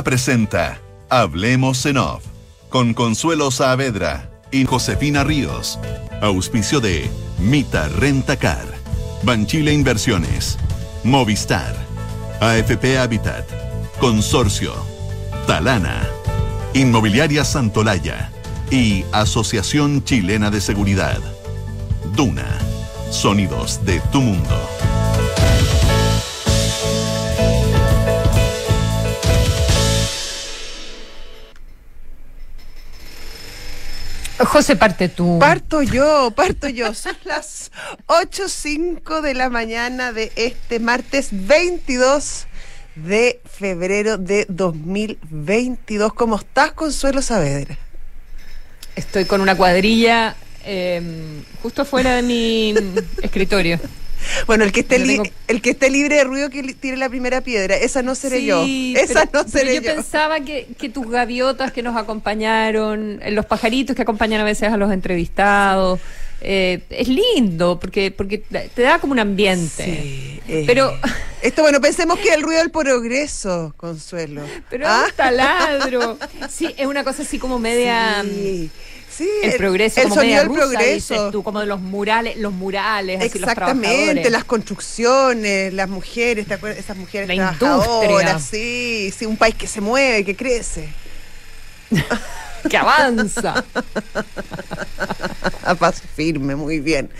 Presenta Hablemos en Off con Consuelo Saavedra y Josefina Ríos. Auspicio de Mita Renta Car, Banchile Inversiones, Movistar, AFP Habitat, Consorcio, Talana, Inmobiliaria Santolaya y Asociación Chilena de Seguridad. Duna, sonidos de tu mundo. José, parte tú. Parto yo, parto yo. Son las 8.05 de la mañana de este martes 22 de febrero de 2022. ¿Cómo estás, Consuelo Saavedra? Estoy con una cuadrilla eh, justo fuera de mi escritorio. Bueno, el que esté el que esté libre de ruido que tire la primera piedra, esa no seré yo. Esa no seré yo. Yo pensaba que, que, tus gaviotas que nos acompañaron, los pajaritos que acompañan a veces a los entrevistados, eh, es lindo porque porque te da como un ambiente. Sí, eh, pero esto bueno, pensemos que el ruido del progreso, Consuelo. Pero ¿Ah? un taladro. Sí, es una cosa así como media sí. Sí, el, progreso, el como sonido del progreso. Tú, como de los murales, los murales, Exactamente, las construcciones, las mujeres, ¿te acuerdas? Esas mujeres La industria. sí, sí, un país que se mueve, que crece. que avanza. A paso firme, muy bien.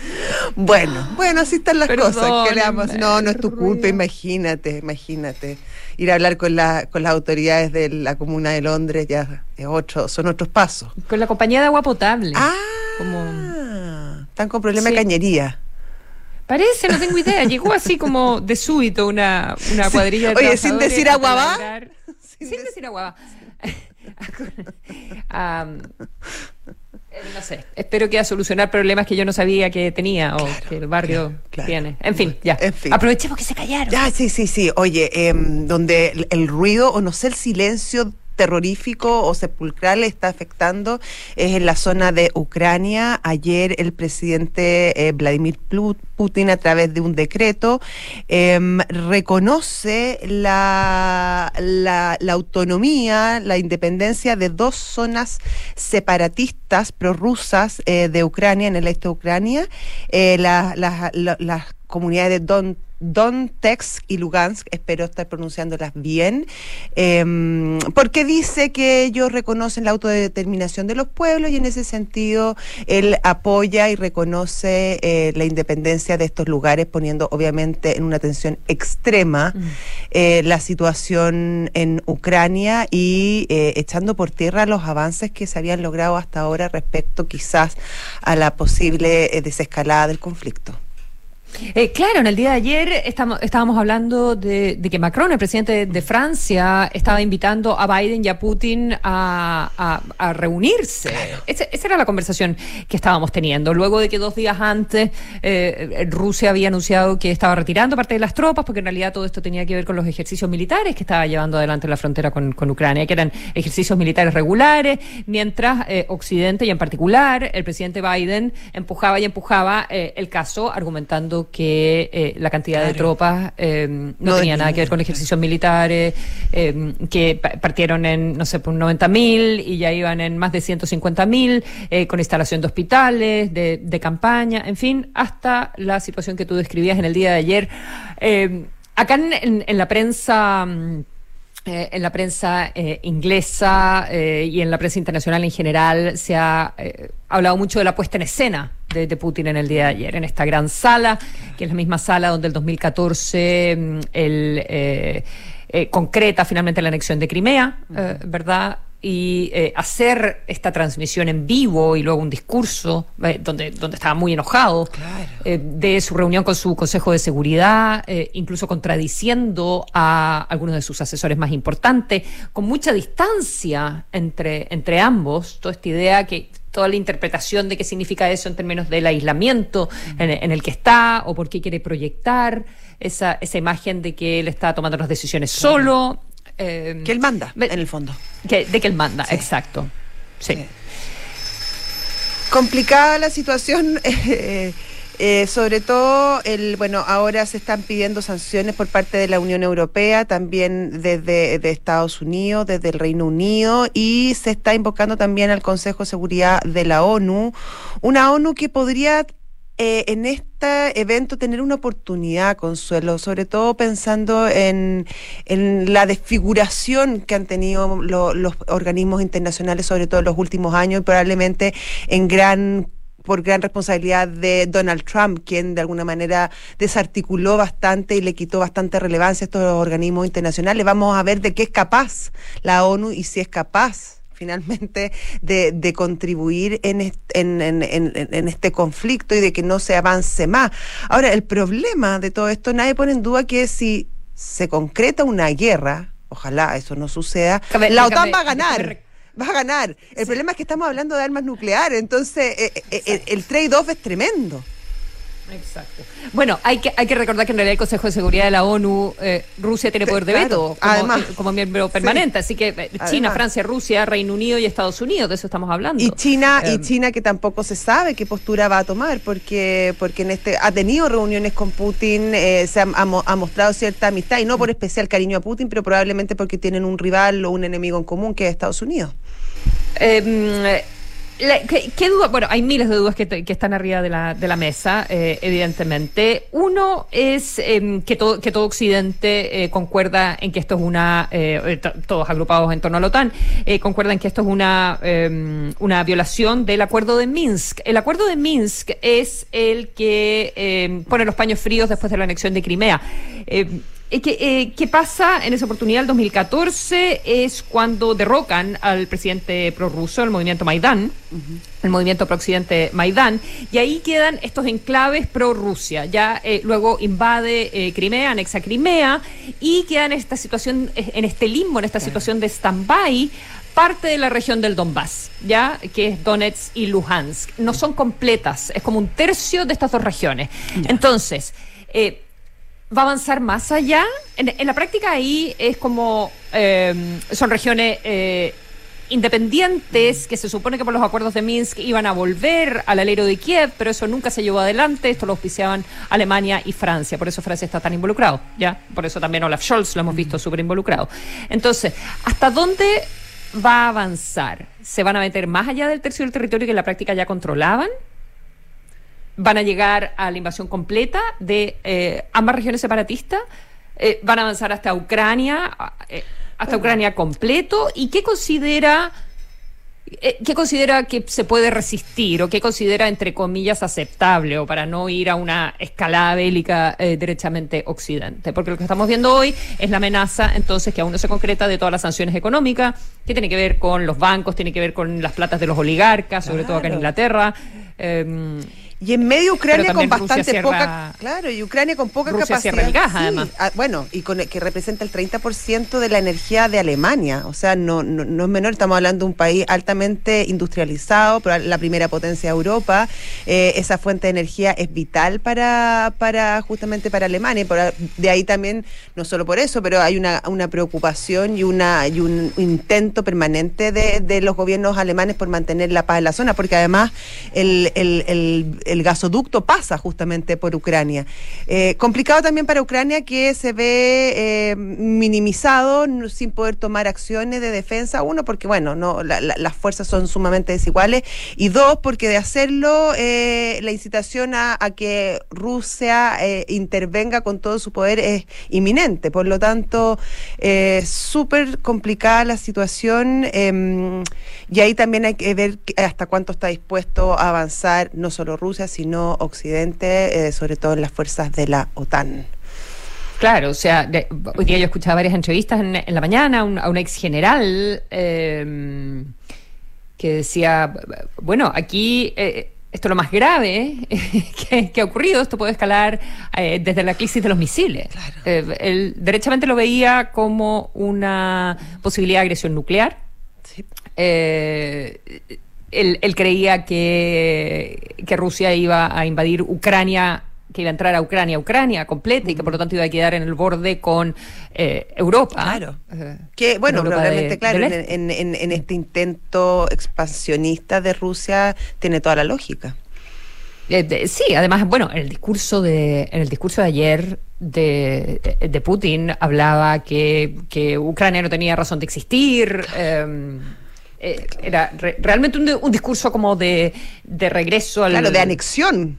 Bueno, bueno, así están las cosas. Que no, no es tu culpa, imagínate, imagínate. Ir a hablar con, la, con las autoridades de la Comuna de Londres ya es otro, son otros pasos. Con la compañía de agua potable. Ah, como... están con problema de cañería. Parece, no tengo idea. Llegó así como de súbito una, una cuadrilla de Oye, sin decir agua va. Sin, decir agua Eh, no sé, espero que a solucionar problemas que yo no sabía que tenía o que el barrio tiene. En fin, ya. Aprovechemos que se callaron. Ya, sí, sí, sí. Oye, em, donde el ruido o no sé, el silencio terrorífico o sepulcral está afectando es en la zona de Ucrania. Ayer el presidente eh, Vladimir Putin a través de un decreto em, reconoce la, la, la, la independencia de dos zonas separatistas prorrusas eh, de Ucrania, en el este de Ucrania, eh, las comunidades de Don Donetsk y Lugansk, espero estar pronunciándolas bien, em, porque dice que ellos reconocen la autodeterminación de los pueblos y en ese sentido él apoya y reconoce eh, la independencia de estos lugares, poniendo obviamente en una tensión extrema mm. eh, la situación en Ucrania y eh, echando por tierra los avances que se habían logrado hasta ahora respecto quizás a la posible desescalada del conflicto. Eh, claro, en el día de ayer estamos, estábamos hablando de, que Macron, el presidente de Francia, estaba invitando a Biden y a Putin a, reunirse. esa era la conversación que estábamos teniendo. Luego de que dos días antes eh, Rusia había anunciado que estaba retirando parte de las tropas, porque en realidad todo esto tenía que ver con los ejercicios militares que estaba llevando adelante la frontera con, Ucrania, que eran ejercicios militares regulares, mientras eh, Occidente y en particular el presidente Biden empujaba y empujaba el caso argumentando que eh, la cantidad de tropas eh, no, tenía nada que ver con ejercicios militares, eh, que partieron en, no sé, por 90.000 y ya iban en más de 150.000, con instalación de hospitales, de, campaña, en fin, hasta la situación que tú describías en el día de ayer. acá en, la prensa... Mm, en la prensa inglesa y en la prensa internacional en general se ha hablado mucho de la puesta en escena de, Putin en el día de ayer, en esta gran sala, que es la misma sala donde el 2014 mm, el, eh, eh, concreta finalmente la anexión de Crimea, eh, ¿verdad? Y hacer esta transmisión en vivo y luego un discurso donde, donde estaba muy enojado de su reunión con su Consejo de Seguridad, incluso contradiciendo a algunos de sus asesores más importantes, con mucha distancia entre, entre ambos, toda esta idea que toda la interpretación de qué significa eso en términos del aislamiento en, el que está o por qué quiere proyectar esa, esa imagen de que él está tomando las decisiones solo. Eh, que él manda, en el fondo. de que él manda, exacto. Sí. Complicada la situación. Eh, Eh, sobre todo, el, bueno, ahora se están pidiendo sanciones por parte de la Unión Europea, también desde de Estados Unidos, desde el Reino Unido, y se está invocando también al Consejo de Seguridad de la ONU, una ONU que podría eh, en este evento tener una oportunidad, Consuelo, sobre todo pensando en, la desfiguración que han tenido los organismos internacionales, sobre todo en los últimos años, y probablemente en gran por gran responsabilidad de Donald Trump, quien de alguna manera desarticuló bastante y le quitó bastante relevancia a estos organismos internacionales. Vamos a ver de qué es capaz la ONU y si es capaz finalmente de, contribuir en, en, este conflicto y de que no se avance más. Ahora, el problema de todo esto, nadie pone en duda que si se concreta una guerra, ojalá eso no suceda, la OTAN va a ganar. Va a ganar. El problema es que estamos hablando de armas nucleares, entonces eh, eh, eh, el trade-off es tremendo. Exacto. Bueno, hay que, hay que recordar que en realidad el Consejo de Seguridad de la ONU, eh, Rusia tiene poder de veto como, eh, como miembro permanente, así que eh, China, Francia, Rusia, Reino Unido y Estados Unidos, de eso estamos hablando. Y China, y China que tampoco se sabe qué postura va a tomar, porque, porque en este ha tenido reuniones con Putin, se ha, ha, mostrado cierta amistad, y no por especial cariño a Putin, pero probablemente porque tienen un rival o un enemigo en común que es Estados Unidos. Eh, ¿qué, duda? Bueno, hay miles de dudas que, están arriba de la, de la mesa, eh, evidentemente. Uno es em, que, todo, que todo Occidente eh, concuerda en que esto es una, eh, todos agrupados en torno a la OTAN, concuerdan que esto es una, em, una violación del acuerdo de Minsk. El acuerdo de Minsk es el que em, pone los paños fríos después de la anexión de Crimea. Eh, ¿Qué pasa en esa oportunidad? El 2014 es cuando derrocan al presidente prorruso, el movimiento Maidán, el movimiento pro-occidente Maidán, y ahí quedan estos enclaves pro-Rusia. Ya eh, luego invade eh, Crimea, anexa Crimea, y queda en esta situación, en este limbo, en esta situación de stand-by, parte de la región del Donbass, ya que es Donetsk y Luhansk. No son completas, es como un tercio de estas dos regiones. Entonces, eh, va a avanzar más allá. En, la práctica ahí es como em, son regiones eh, independientes que se supone que por los acuerdos de Minsk iban a volver al alero de Kiev, pero eso nunca se llevó adelante. Esto lo auspiciaban Alemania y Francia. Por eso Francia está tan involucrado, ¿ya? Por eso también Olaf Scholz lo hemos visto súper involucrado. Entonces, ¿hasta dónde va a avanzar? ¿Se van a meter más allá del tercio del territorio que en la práctica ya controlaban? Van a llegar a la invasión completa de eh, ambas regiones separatistas, eh, van a avanzar hasta Ucrania, eh, hasta Ucrania completo, y qué considera ¿Qué considera que se puede resistir o qué considera, entre comillas, aceptable o para no ir a una escalada bélica derechamente occidente? Porque lo que estamos viendo hoy es la amenaza, entonces, que aún no se concreta de todas las sanciones económicas, que tiene que ver con los bancos, tiene que ver con las platas de los oligarcas, sobre todo acá en Inglaterra. Y en medio Ucrania con bastante poca, claro, y Ucrania con poca capacidad. además. Ah, bueno, y con que representa el 30% de la energía de Alemania, o sea, no, no, es menor, estamos hablando de un país altamente industrializado, la primera potencia de Europa, eh, esa fuente de energía es vital para, para justamente para Alemania, de ahí también, no solo por eso, pero hay una, una preocupación y una y un intento permanente de, de los gobiernos alemanes por mantener la paz en la zona, porque además el, el, el el gasoducto pasa justamente por Ucrania. Eh, complicado también para Ucrania que se ve eh, minimizado sin poder tomar acciones de defensa, uno porque bueno, no las fuerzas son sumamente desiguales y dos porque de hacerlo eh, la incitación a, que Rusia intervenga con todo su poder es inminente. Por lo tanto, súper complicada la situación em, y ahí también hay que ver hasta cuánto está dispuesto a avanzar no solo Rusia, sino Occidente, eh, sobre todo en las fuerzas de la OTAN. Claro, o sea, hoy día yo escuchaba varias entrevistas en, la mañana a un, ex general em, que decía, bueno, aquí eh, esto es lo más grave que, ha ocurrido, esto puede escalar eh, desde la crisis de los misiles. él derechamente lo veía como una posibilidad de agresión nuclear. Sí él, creía que, que, Rusia iba a invadir Ucrania que iba a entrar a Ucrania, Ucrania completa y que por lo tanto iba a quedar en el borde con eh, Europa. Claro. que bueno, probablemente, claro, en, en, en, este intento expansionista de Rusia tiene toda la lógica. Eh, sí, además, bueno, en el discurso de, en el discurso de ayer de, de Putin hablaba que, que, Ucrania no tenía razón de existir. Em, eh, era realmente un, discurso como de, de regreso al. Claro, de anexión.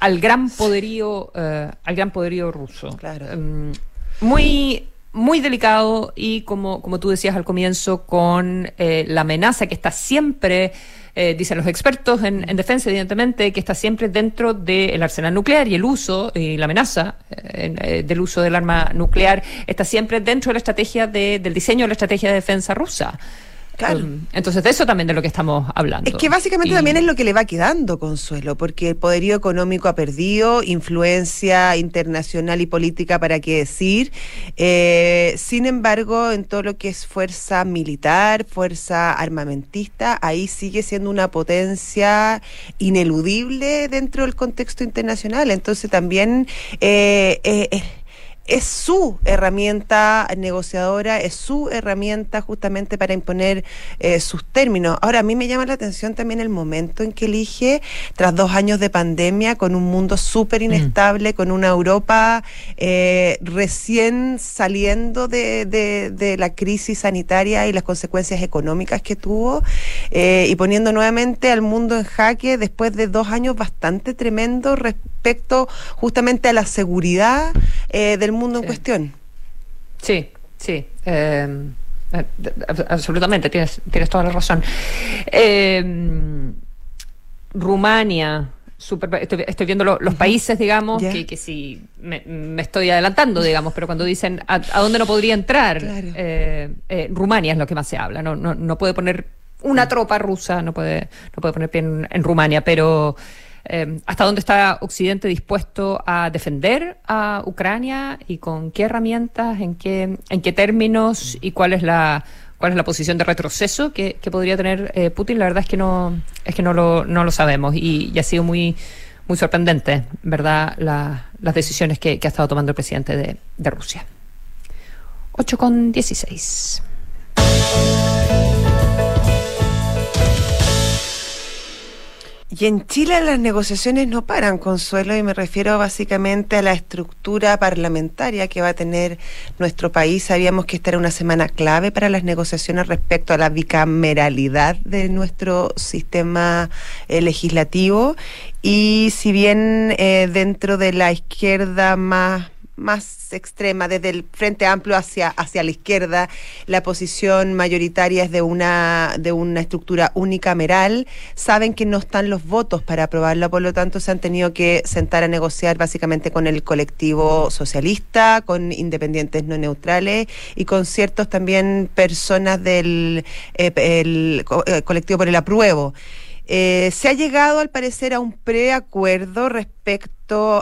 Al gran poderío, eh, al gran poderío ruso. Claro. Em, muy muy delicado y como, como tú decías al comienzo, con la amenaza que está siempre eh, dicen los expertos en, defensa, evidentemente, que está siempre dentro del arsenal nuclear y el uso y la amenaza eh, eh, del uso del arma nuclear está siempre dentro de la estrategia de, del diseño de la estrategia de defensa rusa. Claro. Um, entonces, de eso también de lo que estamos hablando. Es que básicamente también es lo que le va quedando, Consuelo, porque el poderío económico ha perdido, influencia internacional y política, para qué decir. Eh, sin embargo, en todo lo que es fuerza militar, fuerza armamentista, ahí sigue siendo una potencia ineludible dentro del contexto internacional. Entonces, también. Eh, eh, es su herramienta negociadora, es su herramienta justamente para imponer eh, sus términos. Ahora, a mí me llama la atención también el momento en que elige, tras dos años de pandemia, con un mundo súper mm. inestable, con una Europa eh, recién saliendo de, de, la crisis sanitaria y las consecuencias económicas que tuvo, eh, y poniendo nuevamente al mundo en jaque después de dos años bastante tremendos respecto justamente a la seguridad del mundo en cuestión. Sí, sí. Eh, eh, absolutamente, tienes, tienes toda la razón. Eh, Rumania, estoy, viendo los países, digamos, que, que sí, me, estoy adelantando, digamos, pero cuando dicen a, dónde no podría entrar, Rumania es lo que más se habla, no, no, no puede poner una tropa rusa, no puede, no puede poner pie en Rumania, pero eh, hasta dónde está Occidente dispuesto a defender a Ucrania y con qué herramientas, en qué, en qué términos y cuál es la cuál es la posición de retroceso que, podría tener eh, Putin. La verdad es que no es que no lo, no lo sabemos y, ha sido muy muy sorprendente, verdad, las decisiones que, ha estado tomando el presidente de, de Rusia. 8 con 16. Y en Chile las negociaciones no paran, Consuelo, y me refiero básicamente a la estructura parlamentaria que va a tener nuestro país. Sabíamos que esta era una semana clave para las negociaciones respecto a la bicameralidad de nuestro sistema eh, legislativo. Y si bien eh, dentro de la izquierda más más extrema, desde el Frente Amplio hacia, hacia la izquierda, la posición mayoritaria es de una, de una estructura unicameral, saben que no están los votos para aprobarla, por lo tanto se han tenido que sentar a negociar básicamente con el colectivo socialista, con independientes no neutrales y con ciertos también personas del eh, eh, colectivo por el apruebo. Eh, se ha llegado, al parecer, a un preacuerdo respecto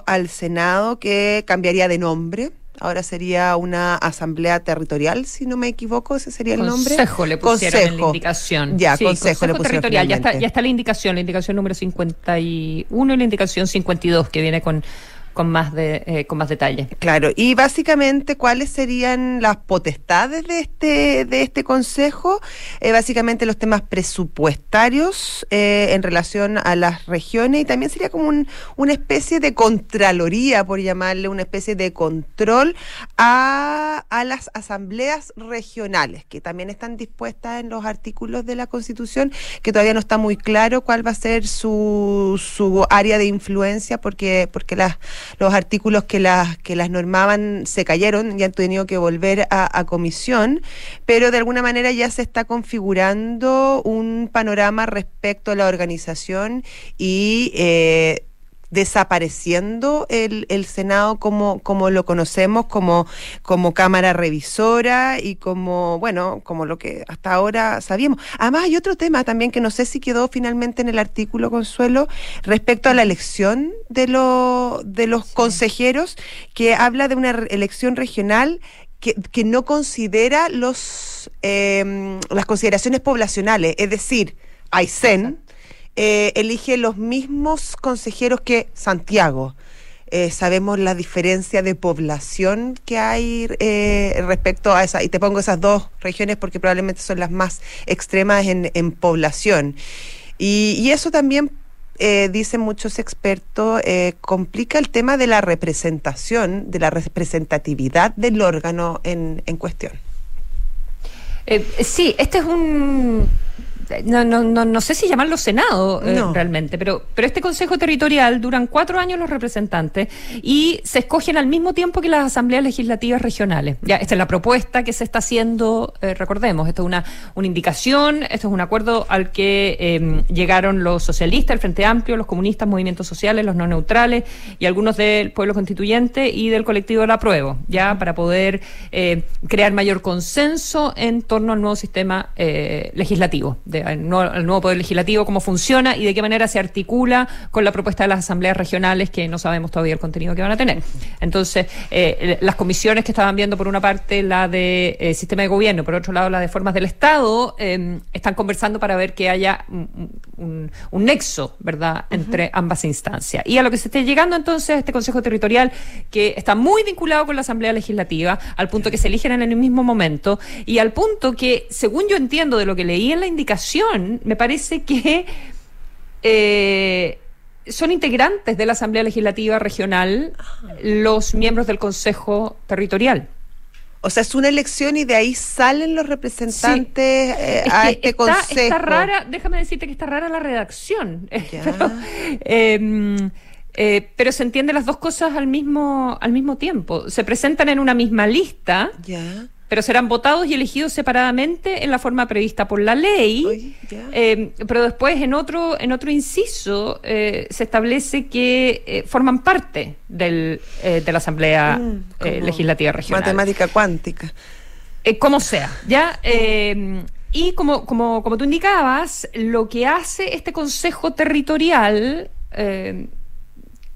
al Senado que cambiaría de nombre. Ahora sería una asamblea territorial, si no me equivoco, ese sería el nombre. Consejo le pusieron consejo. la indicación. Ya, consejo, le pusieron territorial. Ya está, ya está la indicación, la indicación número 51 y la indicación 52 que viene con con más de eh, con más detalle. Claro, y básicamente cuáles serían las potestades de este de este consejo, eh, básicamente los temas presupuestarios eh, en relación a las regiones y también sería como un, una especie de contraloría, por llamarle una especie de control a, a las asambleas regionales que también están dispuestas en los artículos de la Constitución, que todavía no está muy claro cuál va a ser su, su área de influencia porque porque las los artículos que las, que las normaban se cayeron y han tenido que volver a, comisión, pero de alguna manera ya se está configurando un panorama respecto a la organización y eh, desapareciendo el, el Senado como, como lo conocemos, como, como Cámara Revisora y como, bueno, como lo que hasta ahora sabíamos. Además, hay otro tema también que no sé si quedó finalmente en el artículo, Consuelo, respecto a la elección de, lo, de los consejeros, que habla de una elección regional que, que no considera los, eh, las consideraciones poblacionales, es decir, Aysén, eh, elige los mismos consejeros que Santiago. Eh, sabemos la diferencia de población que hay eh, respecto a esa, y te pongo esas dos regiones porque probablemente son las más extremas en, población. Y, eso también dicen muchos expertos, complica el tema de la representación, de la representatividad del órgano en, en cuestión. Sí, este es un no, no, no, no sé si llamarlo Senado eh, realmente, pero, pero este Consejo Territorial duran cuatro años los representantes y se escogen al mismo tiempo que las asambleas legislativas regionales. Ya, esta es la propuesta que se está haciendo, eh, recordemos, esto es una, una indicación, esto es un acuerdo al que em, llegaron los socialistas, el Frente Amplio, los comunistas, movimientos sociales, los no neutrales y algunos del pueblo constituyente y del colectivo de la prueba, ya para poder eh, crear mayor consenso en torno al nuevo sistema legislativo al, nuevo, Poder Legislativo, cómo funciona y de qué manera se articula con la propuesta de las asambleas regionales, que no sabemos todavía el contenido que van a tener. Entonces, eh, las comisiones que estaban viendo, por una parte, la de eh, sistema de gobierno, por otro lado, la de formas del Estado, em, están conversando para ver que haya un, nexo, ¿verdad?, entre ambas instancias. Y a lo que se esté llegando entonces este Consejo Territorial, que está muy vinculado con la Asamblea Legislativa, al punto que se eligen en el mismo momento y al punto que, según yo entiendo de lo que leí en la indicación, me parece que eh, son integrantes de la Asamblea Legislativa Regional los miembros del Consejo Territorial. O sea, es una elección y de ahí salen los representantes eh, a este consejo. Está rara, déjame decirte que está rara la redacción. Em, eh, pero, se entienden las dos cosas al mismo, al mismo tiempo. Se presentan en una misma lista. Ya pero serán votados y elegidos separadamente en la forma prevista por la ley. Eh, pero después en otro en otro inciso eh, se establece que eh, forman parte del, de la Asamblea mm, Legislativa Regional. Matemática cuántica. como sea, ya. y como, como, como tú indicabas, lo que hace este Consejo Territorial,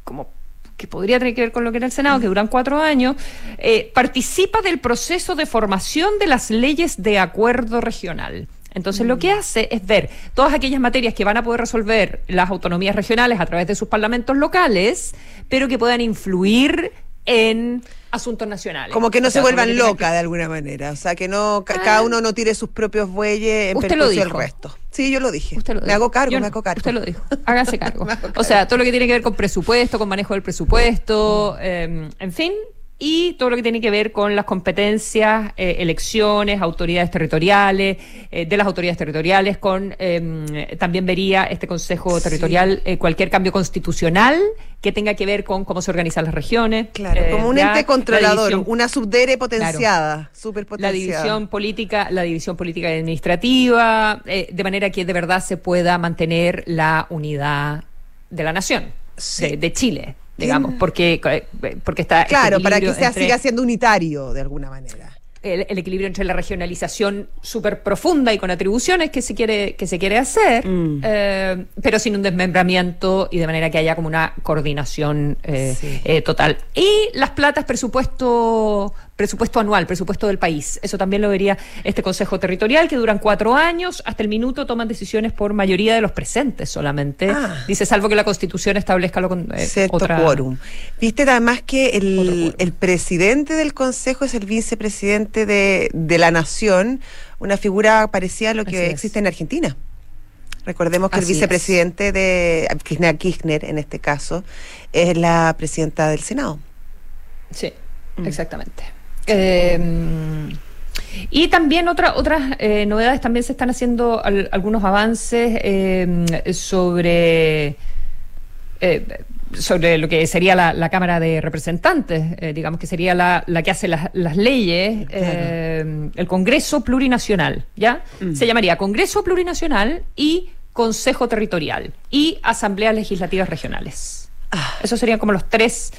como que podría tener que ver con lo que era el Senado, que duran cuatro años, eh, participa del proceso de formación de las leyes de acuerdo regional. Entonces lo que mm. hace es ver todas aquellas materias que van a poder resolver las autonomías regionales a través de sus parlamentos locales, pero que puedan influir en asuntos nacionales. Como que no se vuelvan locas de alguna manera, o sea, que no cada ah. uno no tire sus propios bueyes en perjuicio del resto. Sí, yo lo dije. me hago cargo, me hago cargo. Usted lo dijo. Hágase cargo. O sea, todo lo que tiene que ver con presupuesto, con manejo del presupuesto, em, en fin, y todo lo que tiene que ver con las competencias, eh, elecciones, autoridades territoriales, eh, de las autoridades territoriales, con em, también vería este Consejo Territorial eh, cualquier cambio constitucional que tenga que ver con cómo se organizan las regiones. Claro, como un ente controlador, una subdere potenciada, La división política, la división política y administrativa, de manera que de verdad se pueda mantener la unidad de la nación, de Chile digamos, porque, eh, porque está... Este claro, para que se siga siendo unitario de alguna manera. El, equilibrio entre la regionalización súper profunda y con atribuciones que se quiere, que se quiere hacer, mm. eh, pero sin un desmembramiento y de manera que haya como una coordinación eh, total. Y las platas, presupuesto presupuesto anual, presupuesto del país. Eso también lo vería este Consejo Territorial, que duran cuatro años, hasta el minuto toman decisiones por mayoría de los presentes solamente. Ah. Dice, salvo que la Constitución establezca lo con eh, otra, quórum. Viste además que el, el, presidente del Consejo es el vicepresidente de, de la Nación, una figura parecida a lo que existe en Argentina. Recordemos que el vicepresidente de Kirchner, Kirchner, en este caso, es la presidenta del Senado. Sí, mm. exactamente. Eh, y también otra, otras eh, novedades, también se están haciendo algunos avances eh, sobre, eh, sobre lo que sería la, Cámara de Representantes, digamos que sería la, la que hace las, las leyes, el Congreso Plurinacional, ¿ya? Mm. Se llamaría Congreso Plurinacional y Consejo Territorial y Asambleas Legislativas Regionales. Ah. Esos serían como los tres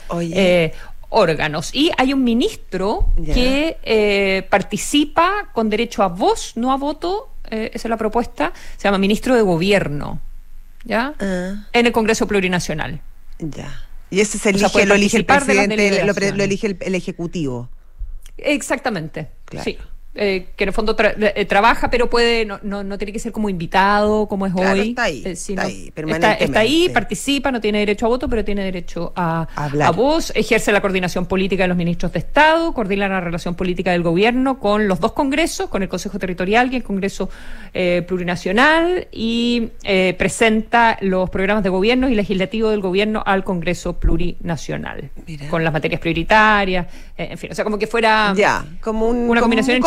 órganos. Y hay un ministro que eh, participa con derecho a voz, no a voto, eh, esa es la propuesta, se llama ministro de Gobierno, ¿ya? Ah. En el Congreso Plurinacional. Ya. Y ese se elige, lo elige el presidente, lo, elige el, Ejecutivo. Exactamente, sí. Eh, que en el fondo eh, trabaja, pero puede, no, no, tiene que ser como invitado, como es hoy. Está ahí, eh, está, ahí está, ahí, participa, no tiene derecho a voto, pero tiene derecho a, a voz, ejerce la coordinación política de los ministros de Estado, coordina la relación política del gobierno con los dos congresos, con el Consejo Territorial y el Congreso Plurinacional, y presenta los programas de gobierno y legislativo del gobierno al Congreso Plurinacional, con las materias prioritarias, en fin, o sea, como que fuera ya, como una combinación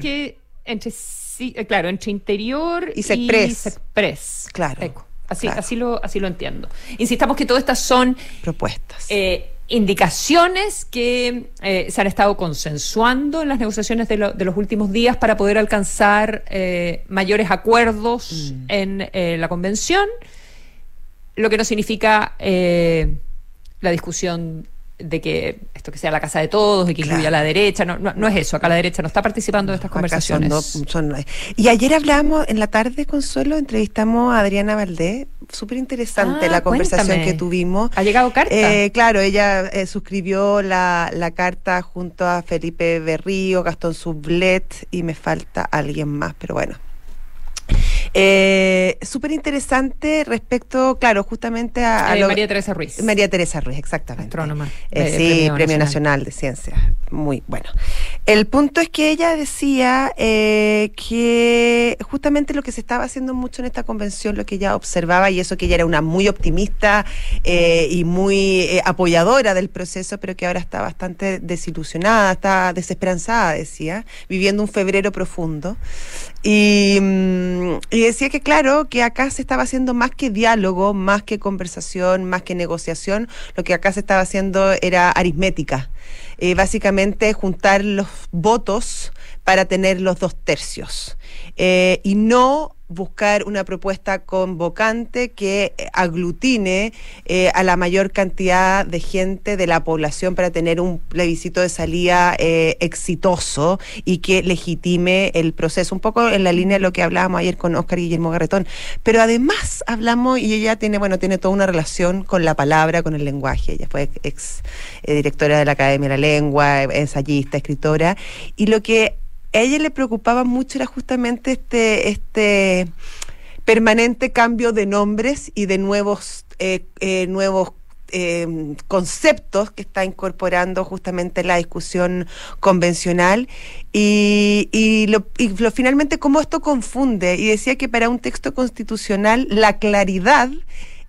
que, entre eh, claro, entre interior y Sexpress. Claro. Así, así, lo, así lo entiendo. Insistamos que todas estas son propuestas. Eh, indicaciones que eh, se han estado consensuando en las negociaciones de, los últimos días para poder alcanzar mayores acuerdos mm. en la convención, lo que no significa la discusión de que esto que sea la casa de todos y que incluya a la derecha, no, no, es eso, acá la derecha no está participando de estas conversaciones. y ayer hablamos en la tarde, Consuelo, entrevistamos a Adriana Valdés, súper interesante ah, la conversación que tuvimos. ¿Ha llegado carta? Eh, claro, ella eh, suscribió la, la, carta junto a Felipe Berrío, Gastón Sublet y me falta alguien más, pero bueno, eh, Súper interesante respecto, claro, justamente a... Eh, María Teresa Ruiz. María Teresa Ruiz, exactamente. Astrónoma. Eh, sí, Premio, Nacional. de Ciencias. Muy bueno. El punto es que ella decía eh, que justamente lo que se estaba haciendo mucho en esta convención, lo que ella observaba, y eso que ella era una muy optimista y muy apoyadora del proceso, pero que ahora está bastante desilusionada, está desesperanzada, decía, viviendo un febrero profundo. Y, mm, y, decía que, claro, que acá se estaba haciendo más que diálogo, más que conversación, más que negociación, lo que acá se estaba haciendo era aritmética. Eh, básicamente juntar los votos para tener los dos tercios. Eh, y no buscar una propuesta convocante que aglutine eh, a la mayor cantidad de gente de la población para tener un plebiscito de salida eh, exitoso y que legitime el proceso. Un poco en la línea de lo que hablábamos ayer con Oscar Guillermo Garretón. Pero además hablamos, y ella tiene, bueno, tiene toda una relación con la palabra, con el lenguaje. Ella fue ex eh, directora de la Academia de la Lengua, ensayista, escritora. Y lo que ella le preocupaba mucho era justamente este, este permanente cambio de nombres y de nuevos, eh, eh, nuevos em, conceptos que está incorporando justamente la discusión convencional. Y, y, lo, y lo, finalmente cómo esto confunde. Y decía que para un texto constitucional la claridad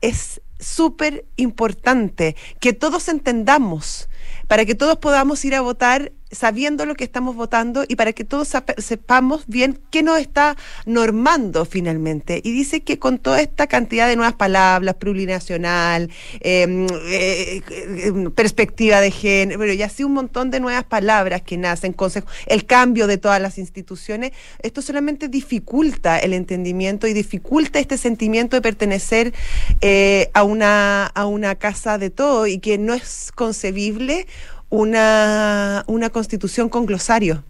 es súper importante, que todos entendamos, para que todos podamos ir a votar sabiendo lo que estamos votando y para que todos sepamos bien qué nos está normando finalmente. Y dice que con toda esta cantidad de nuevas palabras, plurinacional, em, eh, eh, perspectiva de género, pero ya así un montón de nuevas palabras que nacen, consejo, el cambio de todas las instituciones, esto solamente dificulta el entendimiento y dificulta este sentimiento de pertenecer eh, a, una, a una casa de todo y que no es concebible una, una constitución con glosario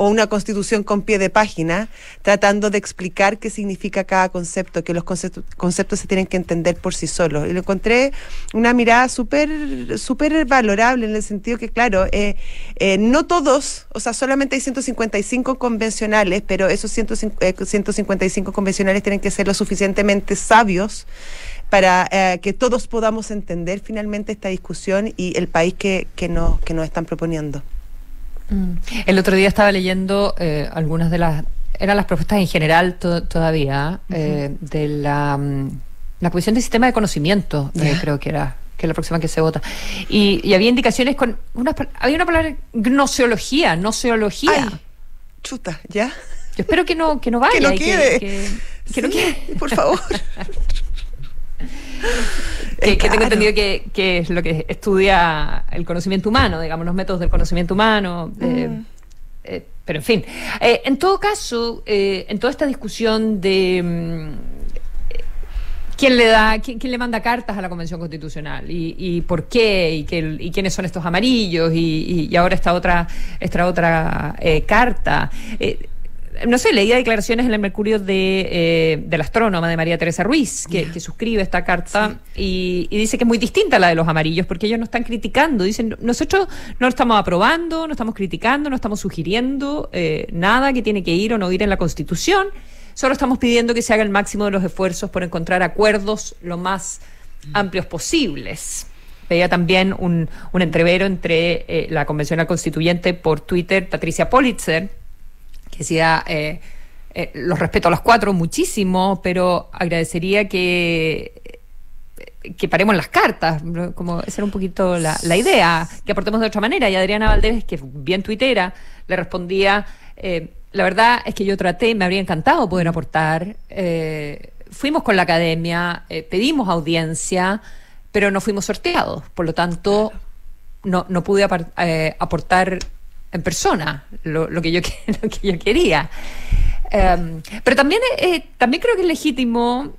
o una constitución con pie de página, tratando de explicar qué significa cada concepto, que los conceptos, se tienen que entender por sí solos. Y lo encontré una mirada súper súper valorable en el sentido que, claro, eh, eh, no todos, o sea, solamente hay 155 convencionales, pero esos 155 convencionales tienen que ser lo suficientemente sabios para eh, que todos podamos entender finalmente esta discusión y el país que, que, nos, que nos están proponiendo. Mm. El otro día estaba leyendo eh, algunas de las, eran las propuestas en general todavía, eh, de la, mm, la Comisión de Sistema de Conocimiento, creo que era que es la próxima que se vota. Y, había indicaciones con, una, había una palabra, gnoseología, noseología. Ay, chuta, ¿ya? Yo espero que no, que no vaya. Que no quede. Que, no quede. Por favor. que, tengo entendido que, es lo que estudia el conocimiento humano, digamos, los métodos del conocimiento humano. Eh, mm. eh, pero en fin, eh, en todo caso, en toda esta discusión de mm, quién le da, quién, le manda cartas a la Convención Constitucional y, por qué y, y, quiénes son estos amarillos y, ahora esta otra, esta otra carta no sé, leía declaraciones en el Mercurio de, eh, de la astrónoma de María Teresa Ruiz, que, que suscribe esta carta y, y dice que es muy distinta a la de los amarillos, porque ellos no están criticando, dicen, nosotros no estamos aprobando, no estamos criticando, no estamos sugiriendo eh, nada que tiene que ir o no ir en la Constitución, solo estamos pidiendo que se haga el máximo de los esfuerzos por encontrar acuerdos lo más amplios posibles. Veía también un, un entrevero entre eh, la convencional constituyente por Twitter, Patricia Politzer, que decía, eh, eh, los respeto a los cuatro muchísimo, pero agradecería que, que paremos las cartas, como esa era un poquito la, la idea, que aportemos de otra manera. Y Adriana Valdés, que bien tuitera, le respondía, eh, la verdad es que yo traté, me habría encantado poder aportar. eh, fuimos con la academia, eh, pedimos audiencia, pero no fuimos sorteados. Por lo tanto, no, no pude eh, aportar en persona lo, que, yo, lo que yo quería. Eh, pero también, eh, también creo que es legítimo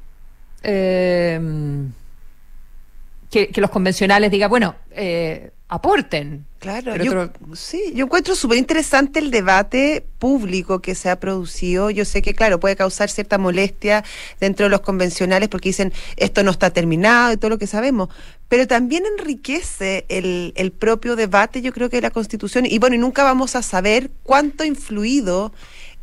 eh, que, que los convencionales digan, bueno, eh, aporten. Claro, Pero yo, otro- sí, yo encuentro súper interesante el debate público que se ha producido. Yo sé que, claro, puede causar cierta molestia dentro de los convencionales porque dicen esto no está terminado y todo lo que sabemos, pero también enriquece el, el propio debate, yo creo que de la Constitución. Y bueno, y nunca vamos a saber cuánto ha influido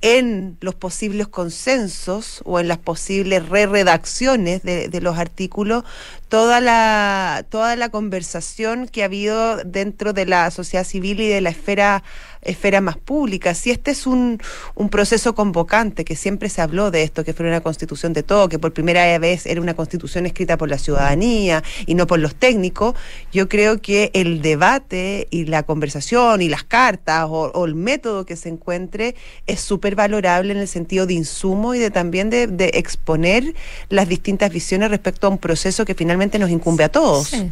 en los posibles consensos o en las posibles re-redacciones de, de los artículos toda la toda la conversación que ha habido dentro de la sociedad civil y de la esfera esfera más pública. Si este es un, un proceso convocante, que siempre se habló de esto, que fuera una constitución de todo, que por primera vez era una constitución escrita por la ciudadanía y no por los técnicos, yo creo que el debate y la conversación y las cartas o, o el método que se encuentre es súper valorable en el sentido de insumo y de también de, de exponer las distintas visiones respecto a un proceso que finalmente nos incumbe a todos. Sí.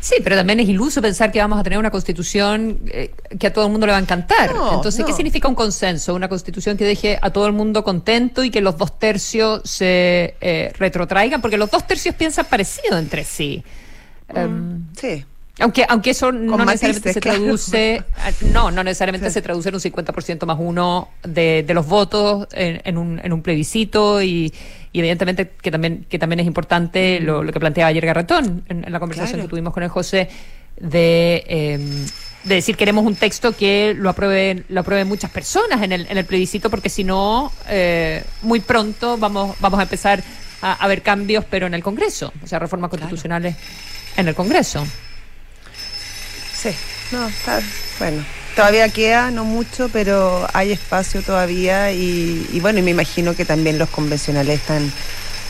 Sí, pero también es iluso pensar que vamos a tener una constitución eh, que a todo el mundo le va a encantar. No, Entonces, ¿qué significa un consenso? Una constitución que deje a todo el mundo contento y que los dos tercios se eh, retrotraigan, porque los dos tercios piensan parecido entre sí. Em, Sí. Aunque, aunque eso no necesariamente matices, se traduce, ah, no, no necesariamente se traduce en un 50% más uno de, de los votos en, en un, en un plebiscito y, y evidentemente que también, que también es importante lo, lo que planteaba ayer Garretón en, en la conversación Claro. que tuvimos con el José de, eh, de decir queremos un texto que lo aprueben, lo aprueben muchas personas en el, en el plebiscito porque si no, eh, muy pronto vamos, vamos a empezar a, a ver cambios pero en el Congreso, o sea, reformas constitucionales en el Congreso. Sí, no, está bueno. Todavía queda, no mucho, pero hay espacio todavía y, bueno, y me imagino que también los convencionales están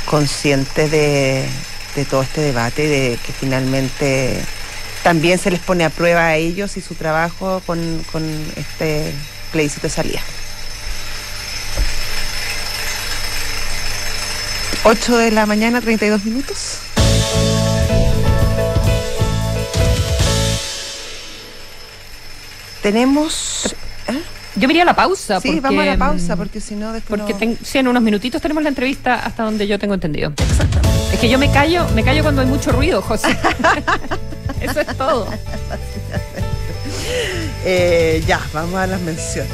conscientes de, de todo este debate, de que finalmente también se les pone a prueba a ellos y su trabajo con, con este plebiscito de salida. 8 de la mañana, 32 minutos. Tenemos. ¿eh? Yo me iría a la pausa. Sí, porque, vamos a la pausa, mm, porque si no, después. Porque no- ten- sí, en unos minutitos tenemos la entrevista hasta donde yo tengo entendido. Es que yo me callo, me callo cuando hay mucho ruido, José. Eso es todo. Eh, ya, vamos a las menciones.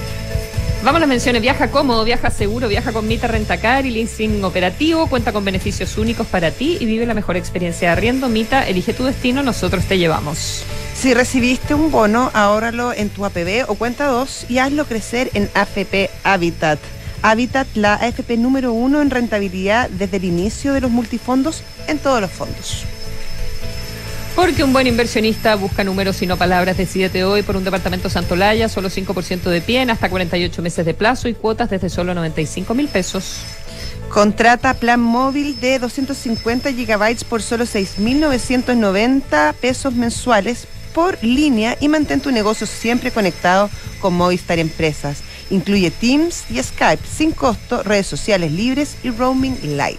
Vamos a las menciones. Viaja cómodo, viaja seguro, viaja con Mita Rentacar y leasing operativo. Cuenta con beneficios únicos para ti y vive la mejor experiencia arriendo. Mita, elige tu destino, nosotros te llevamos. Si recibiste un bono, ahórralo en tu APB o cuenta 2 y hazlo crecer en AFP Habitat. Habitat, la AFP número uno en rentabilidad desde el inicio de los multifondos en todos los fondos. Porque un buen inversionista busca números y no palabras. Decídete hoy por un departamento Santolaya, solo 5% de pie, en hasta 48 meses de plazo y cuotas desde solo 95 mil pesos. Contrata plan móvil de 250 gigabytes por solo 6.990 pesos mensuales por línea y mantén tu negocio siempre conectado con Movistar Empresas. Incluye Teams y Skype sin costo, redes sociales libres y roaming light.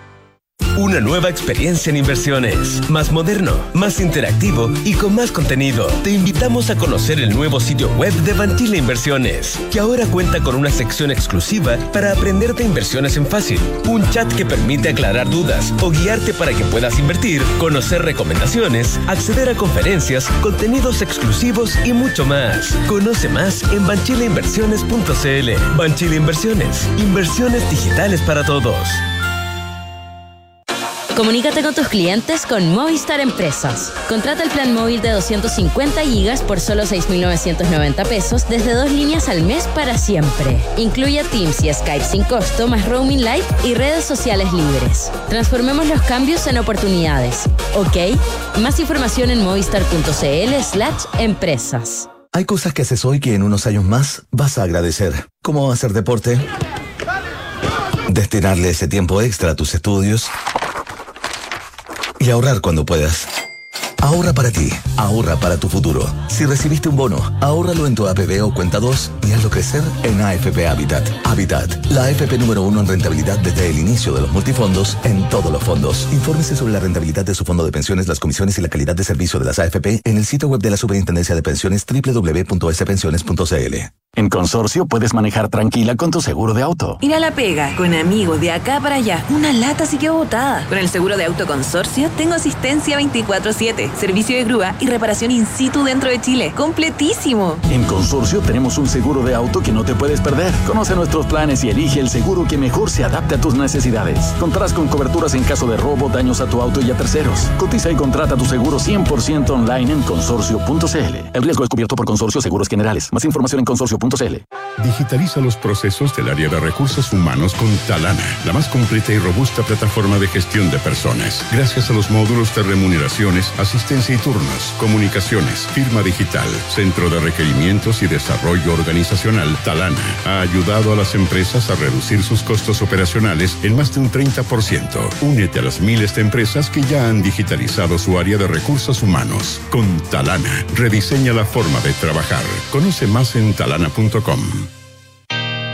Una nueva experiencia en inversiones, más moderno, más interactivo y con más contenido. Te invitamos a conocer el nuevo sitio web de Banchile Inversiones, que ahora cuenta con una sección exclusiva para aprender de inversiones en fácil, un chat que permite aclarar dudas o guiarte para que puedas invertir, conocer recomendaciones, acceder a conferencias, contenidos exclusivos y mucho más. Conoce más en banchileinversiones.cl. Banchile Inversiones, inversiones digitales para todos. Comunícate con tus clientes con Movistar Empresas. Contrata el plan móvil de 250 gigas por solo 6.990 pesos desde dos líneas al mes para siempre. Incluye Teams y Skype sin costo, más roaming light y redes sociales libres. Transformemos los cambios en oportunidades. ¿Ok? Más información en movistar.cl slash empresas. Hay cosas que haces hoy que en unos años más vas a agradecer. Como hacer deporte, destinarle ese tiempo extra a tus estudios y ahorrar cuando puedas. Ahorra para ti, ahorra para tu futuro. Si recibiste un bono, ahórralo en tu APB o cuenta 2 y hazlo crecer en AFP Habitat. Habitat, la AFP número uno en rentabilidad desde el inicio de los multifondos en todos los fondos. Infórmese sobre la rentabilidad de su fondo de pensiones, las comisiones y la calidad de servicio de las AFP en el sitio web de la Superintendencia de Pensiones www.spensiones.cl. En Consorcio puedes manejar tranquila con tu seguro de auto. Ir a la pega con amigos de acá para allá. Una lata sí que botada. Con el seguro de auto Consorcio tengo asistencia 24/7, servicio de grúa y reparación in situ dentro de Chile. Completísimo. En Consorcio tenemos un seguro de auto que no te puedes perder. Conoce nuestros planes y elige el seguro que mejor se adapte a tus necesidades. Contarás con coberturas en caso de robo, daños a tu auto y a terceros. Cotiza y contrata tu seguro 100% online en consorcio.cl. El riesgo es cubierto por Consorcio Seguros Generales. Más información en consorcio Digitaliza los procesos del área de recursos humanos con Talana, la más completa y robusta plataforma de gestión de personas. Gracias a los módulos de remuneraciones, asistencia y turnos, comunicaciones, firma digital, centro de requerimientos y desarrollo organizacional, Talana ha ayudado a las empresas a reducir sus costos operacionales en más de un 30%. Únete a las miles de empresas que ya han digitalizado su área de recursos humanos. Con Talana, rediseña la forma de trabajar. Conoce más en talana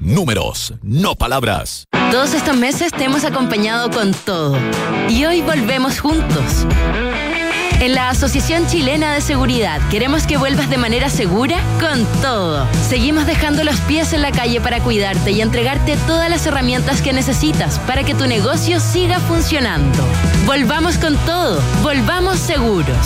Números, no palabras. Todos estos meses te hemos acompañado con todo. Y hoy volvemos juntos. En la Asociación Chilena de Seguridad queremos que vuelvas de manera segura con todo. Seguimos dejando los pies en la calle para cuidarte y entregarte todas las herramientas que necesitas para que tu negocio siga funcionando. Volvamos con todo, volvamos seguros.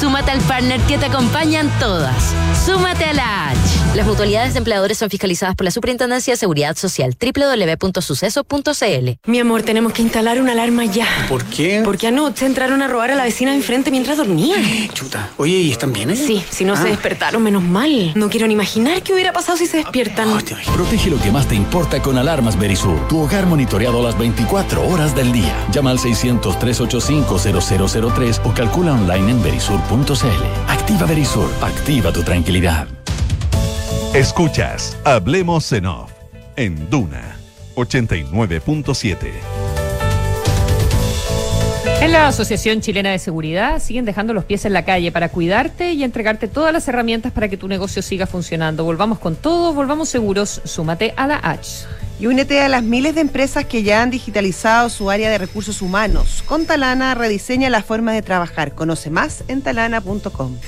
Súmate al partner que te acompañan todas. Súmate a la H. Las mutualidades de empleadores son fiscalizadas por la Superintendencia de Seguridad Social www.suceso.cl. Mi amor, tenemos que instalar una alarma ya. ¿Por qué? Porque anoche entraron a robar a la vecina de enfrente mientras dormía. Chuta. Oye, ¿y están bien? Eh? Sí, si no se Ah. despertaron, menos mal. No quiero ni imaginar qué hubiera pasado si se despiertan. Protege lo que más te importa con alarmas Verisur. Tu hogar monitoreado las 24 horas del día. Llama al 600-385-0003 o calcula online en verisur.cl. Activa Verisur. Activa tu tranquilidad. Escuchas Hablemos en Off en Duna 89.7. En la Asociación Chilena de Seguridad siguen dejando los pies en la calle para cuidarte y entregarte todas las herramientas para que tu negocio siga funcionando. Volvamos con todo, volvamos seguros. Súmate a la H. Y únete a las miles de empresas que ya han digitalizado su área de recursos humanos. Con Talana rediseña la forma de trabajar. Conoce más en talana.com.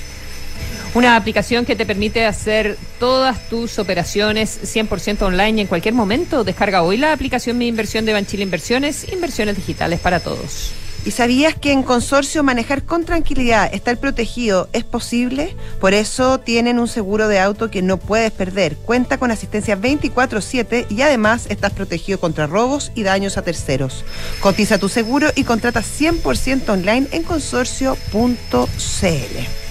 Una aplicación que te permite hacer todas tus operaciones 100% online en cualquier momento. Descarga hoy la aplicación Mi Inversión de Banchile Inversiones, inversiones digitales para todos. ¿Y sabías que en consorcio manejar con tranquilidad, estar protegido, es posible? Por eso tienen un seguro de auto que no puedes perder. Cuenta con asistencia 24/7 y además estás protegido contra robos y daños a terceros. Cotiza tu seguro y contrata 100% online en consorcio.cl.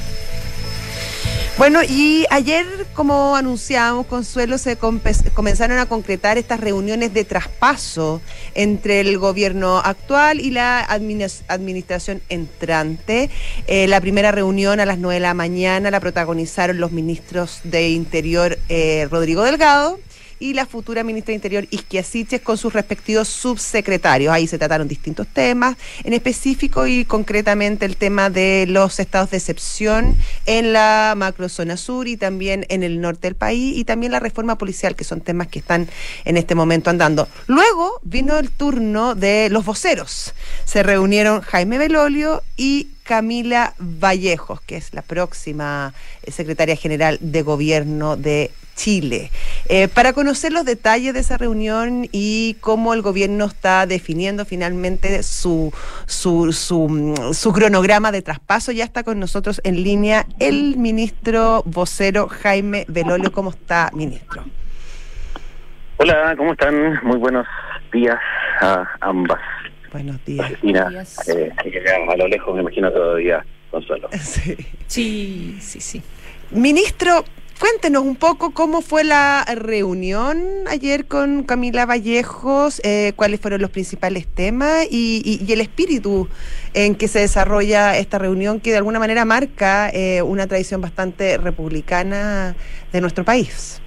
Bueno, y ayer, como anunciamos, Consuelo, se comenzaron a concretar estas reuniones de traspaso entre el gobierno actual y la adminis- administración entrante. Eh, la primera reunión a las 9 de la mañana la protagonizaron los ministros de Interior eh, Rodrigo Delgado y la futura ministra de Interior Isquia Siches con sus respectivos subsecretarios. Ahí se trataron distintos temas, en específico y concretamente el tema de los estados de excepción en la macrozona sur y también en el norte del país y también la reforma policial, que son temas que están en este momento andando. Luego vino el turno de los voceros. Se reunieron Jaime Belolio y Camila Vallejos, que es la próxima eh, secretaria general de gobierno de Chile. Eh, para conocer los detalles de esa reunión y cómo el gobierno está definiendo finalmente su, su, su, mm, su cronograma de traspaso, ya está con nosotros en línea el ministro vocero Jaime Belolio. ¿Cómo está, ministro? Hola, ¿cómo están? Muy buenos días a ambas. Buenos días. Eh, que a lo lejos me imagino todavía Consuelo. Sí, sí, sí. Ministro, cuéntenos un poco cómo fue la reunión ayer con Camila Vallejos, eh, cuáles fueron los principales temas y, y- y el espíritu en que se desarrolla esta reunión que de alguna manera marca eh, una tradición bastante republicana de nuestro país.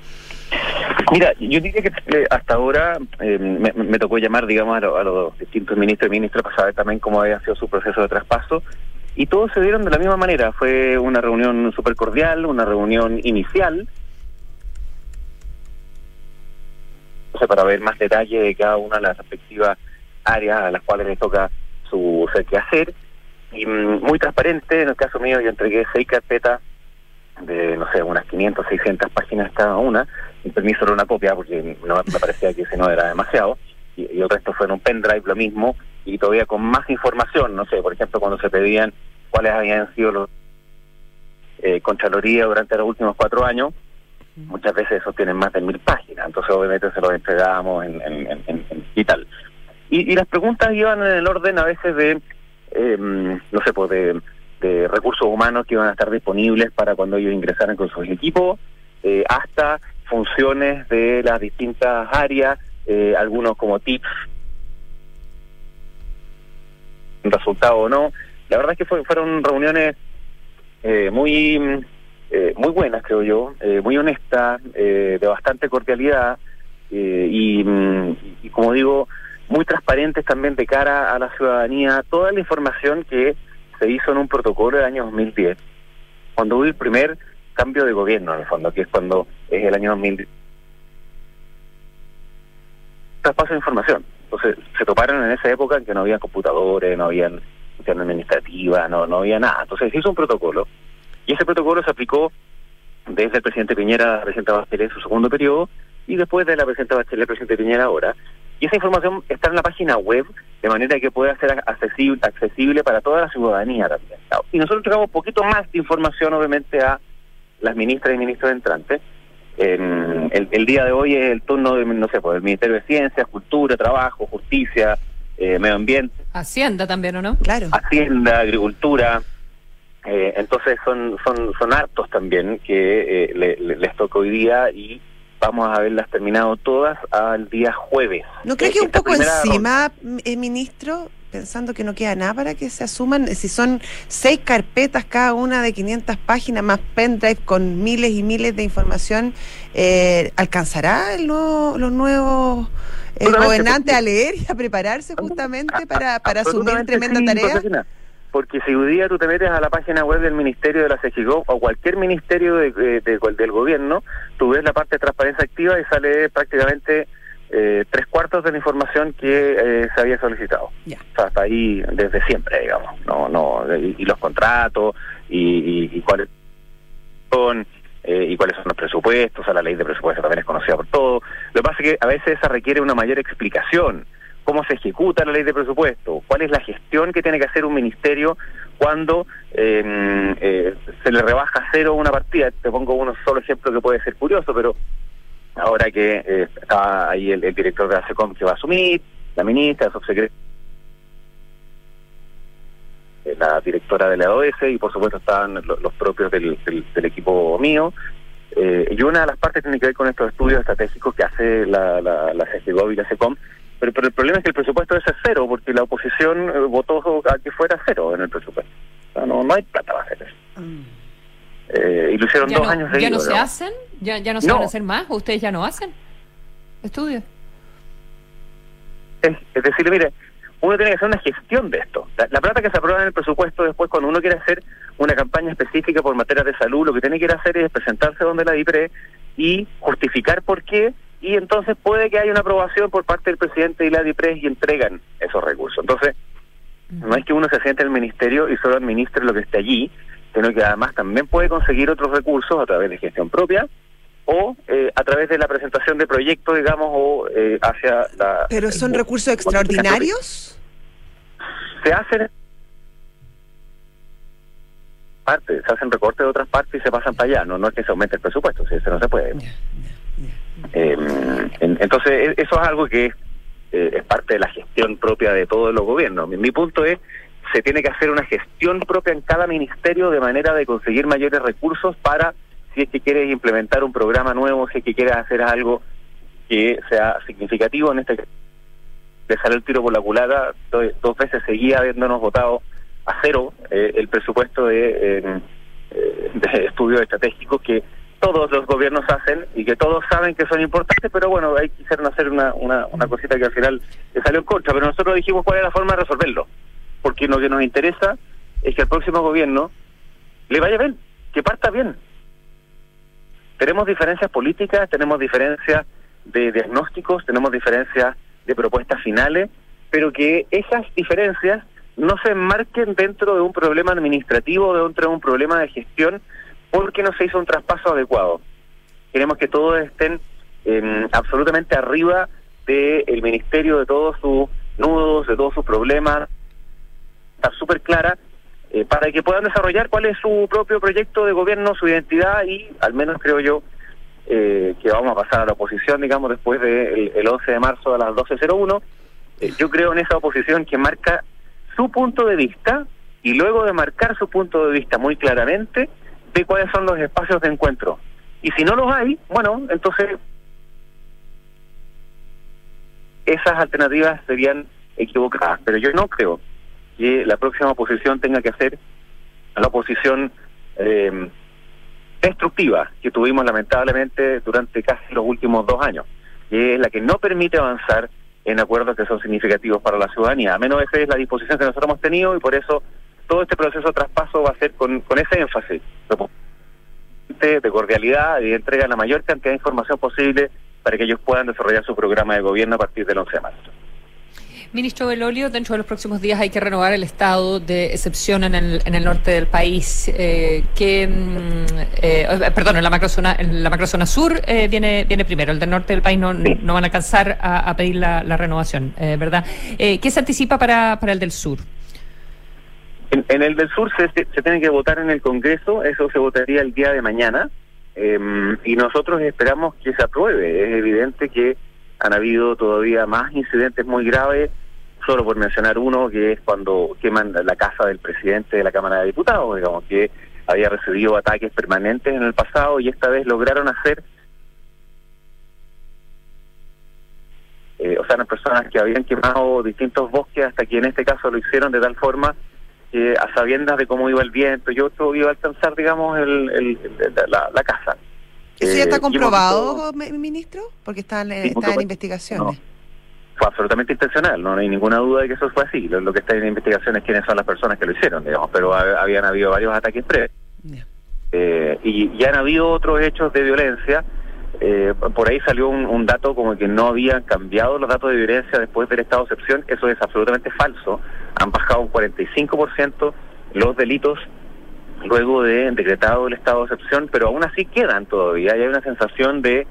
Mira, yo diría que eh, hasta ahora eh, me, tocó llamar, digamos, a, lo- a los distintos ministros y ministras para saber también cómo había sido su proceso de traspaso. Y todos se dieron de la misma manera. Fue una reunión súper cordial, una reunión inicial. O sea, para ver más detalle de cada una de las respectivas áreas a las cuales les toca su ser hacer. Y mm, muy transparente, en el caso mío yo entregué seis carpetas de, no sé, unas 500, 600 páginas cada una, y permiso era una copia porque no me parecía que ese no era demasiado, y, y el resto fue en un pendrive lo mismo, y todavía con más información, no sé, por ejemplo, cuando se pedían cuáles habían sido los eh, Contraloría durante los últimos cuatro años, muchas veces esos tienen más de mil páginas, entonces obviamente se los entregábamos en, en, digital. Y, las preguntas iban en el orden a veces de, eh, no sé, pues de, de recursos humanos que iban a estar disponibles para cuando ellos ingresaran con sus equipos, eh, hasta funciones de las distintas áreas, eh, algunos como tips, resultado o no. La verdad es que fue- fueron reuniones eh, muy eh, muy buenas, creo yo, eh, muy honestas, de bastante cordialidad y, y, como digo, muy transparentes también de cara a la ciudadanía. Toda la información que se hizo en un protocolo del año 2010, cuando hubo el primer cambio de gobierno, en el fondo, que es cuando es el año 2010. Traspaso de información. Entonces, se toparon en esa época en que no había computadores, no había administrativa, no, no había nada. Entonces, se hizo un protocolo y ese protocolo se aplicó desde el presidente Piñera a la presidenta Bachelet en su segundo periodo y después de la presidenta Bachelet al presidente Piñera ahora. Y esa información está en la página web de manera que pueda ser accesible, accesible para toda la ciudadanía también. Y nosotros entregamos poquito más de información, obviamente, a las ministras y ministros entrantes. En- el, el día de hoy es el turno de, no sé, pues, del Ministerio de Ciencias, Cultura, Trabajo, Justicia, eh, Medio Ambiente, Hacienda también, ¿o no? Claro. Hacienda, Agricultura. Eh, entonces son son son hartos también que eh, le- le- les toca hoy día y vamos a haberlas terminado todas al día jueves. ¿No cree Eh, que un poco encima, eh, ministro, pensando que no queda nada para que se asuman? Eh, Si son seis carpetas, cada una de 500 páginas, más pendrive con miles y miles de información, eh, ¿alcanzará el nuevo- los nuevos eh, gobernantes a leer y a prepararse justamente para, para asumir tremenda sí, tarea? Porque si hoy día tú te metes a la página web del Ministerio de la CEGIGO o cualquier ministerio de- de- de- del gobierno, tú ves la parte de transparencia activa y sale prácticamente eh, tres cuartos de la información que eh, se había solicitado. O sea, hasta ahí desde siempre, digamos. no no Y, y los contratos y, y- y cuáles son eh, y cuáles son los presupuestos, o sea, la ley de presupuesto también es conocida por todo. Lo que pasa es que a veces esa requiere una mayor explicación cómo se ejecuta la ley de presupuesto, cuál es la gestión que tiene que hacer un ministerio cuando eh, eh, se le rebaja cero una partida. Te pongo uno solo ejemplo que puede ser curioso, pero ahora que eh, está ahí el, el director de la SECOM que va a asumir, la ministra, el subsecretario eh, la directora de la OS y por supuesto lo- los propios del, del- del equipo mío. Eh, y una de las partes tiene que ver con estos estudios estratégicos que hace la, la, la CGGOV y la SECOM. Pero, pero el problema es que el presupuesto ese es cero, porque la oposición votó a que fuera cero en el presupuesto. O sea, no, no hay plata para hacer eso. Eh, y lo hicieron ¿Ya dos no, años ya no se hacen? ¿Ya, ya no se No. van a hacer más? ¿Ustedes ya no hacen estudios? es, es decir, mire, uno tiene que hacer una gestión de esto. La, la plata que se aprueba en el presupuesto después, cuando uno quiere hacer una campaña específica por materia de salud, lo que tiene que ir a hacer es presentarse donde la DIPRE y justificar por qué, y entonces puede que haya una aprobación por parte del presidente y la DIPRE y entregan esos recursos. Entonces, no es que uno se siente en el ministerio y solo administre lo que esté allí, sino que además también puede conseguir otros recursos a través de gestión propia o eh, a través de la presentación de proyectos, digamos, o eh, hacia la... ¿Pero son recursos extraordinarios? se hacen partes, se hacen recortes de otras partes y se pasan para allá. No, no es que se aumente el presupuesto, si eso no se puede. Eh, en- entonces, e- eso es algo que eh, es parte de la gestión propia de todos los gobiernos. Mi, mi punto es, se tiene que hacer una gestión propia en cada ministerio de manera de conseguir mayores recursos para, si es que quieres implementar un programa nuevo, si es que quieres hacer algo que sea significativo, en este sale el tiro por la culata, do- dos veces seguía habiéndonos votado a cero eh, el presupuesto de, eh, eh, de estudios estratégicos que todos los gobiernos hacen y que todos saben que son importantes, pero bueno, ahí quisieron hacer una, una, una cosita que al final le salió en contra, pero nosotros dijimos cuál es la forma de resolverlo, porque lo que nos interesa es que el próximo gobierno le vaya bien, que parta bien. Tenemos diferencias políticas, tenemos diferencias de diagnósticos, tenemos diferencias de propuestas finales, pero que esas diferencias no se enmarquen dentro de un problema administrativo, dentro de un problema de gestión, porque no se hizo un traspaso adecuado. Queremos que todos estén eh, absolutamente arriba del ministerio, de todos sus nudos, de todos sus problemas, estar súper clara, eh, para que puedan desarrollar cuál es su propio proyecto de gobierno, su identidad y, al menos creo yo, eh, que vamos a pasar a la oposición, digamos, después del el 11 de marzo a las 12.01. Eh, yo creo en esa oposición que marca su punto de vista y luego de marcar su punto de vista muy claramente, de cuáles son los espacios de encuentro. Y si no los hay, bueno, entonces esas alternativas serían equivocadas. Pero yo no creo que la próxima oposición tenga que hacer la oposición eh, destructiva que tuvimos lamentablemente durante casi los últimos dos años, que es la que no permite avanzar en acuerdos que son significativos para la ciudadanía. A menos esa es la disposición que nosotros hemos tenido y por eso todo este proceso traspaso va a ser con, ese énfasis de cordialidad y entrega la mayor cantidad de información posible para que ellos puedan desarrollar su programa de gobierno a partir del 11 de marzo. Ministro Belolio, dentro de los próximos días hay que renovar el estado de excepción en el, en el norte del país. Eh, que, mm, eh, eh, perdón, en la macrozona, en la macrozona sur eh, viene, viene primero. El del norte del país no, no van a alcanzar a, a pedir la, la renovación, eh, ¿verdad? Eh, ¿Qué se anticipa para, para el del sur? En, en el del sur se, se tiene que votar en el Congreso, eso se votaría el día de mañana, eh, y nosotros esperamos que se apruebe. Es evidente que han habido todavía más incidentes muy graves, solo por mencionar uno, que es cuando queman la casa del presidente de la Cámara de Diputados, digamos, que había recibido ataques permanentes en el pasado y esta vez lograron hacer, eh, o sea, las personas que habían quemado distintos bosques hasta que en este caso lo hicieron de tal forma que a sabiendas de cómo iba el viento y otro iba a alcanzar, digamos, el- la, la casa. ¿Eso ya Eh, está comprobado, ministro? Porque está en, Sí, por está en investigaciones. fue absolutamente intencional, no hay ninguna duda de que eso fue así. Lo, lo que está en investigación es quiénes son las personas que lo hicieron, digamos, pero ha- habían habido varios ataques previos. Eh, y ya han habido otros hechos de violencia. Eh, por ahí salió un, un dato como que no habían cambiado los datos de violencia después del estado de excepción. Eso es absolutamente falso. Han bajado un 45% los delitos luego de decretado el estado de excepción, pero aún así quedan todavía. Y hay una sensación de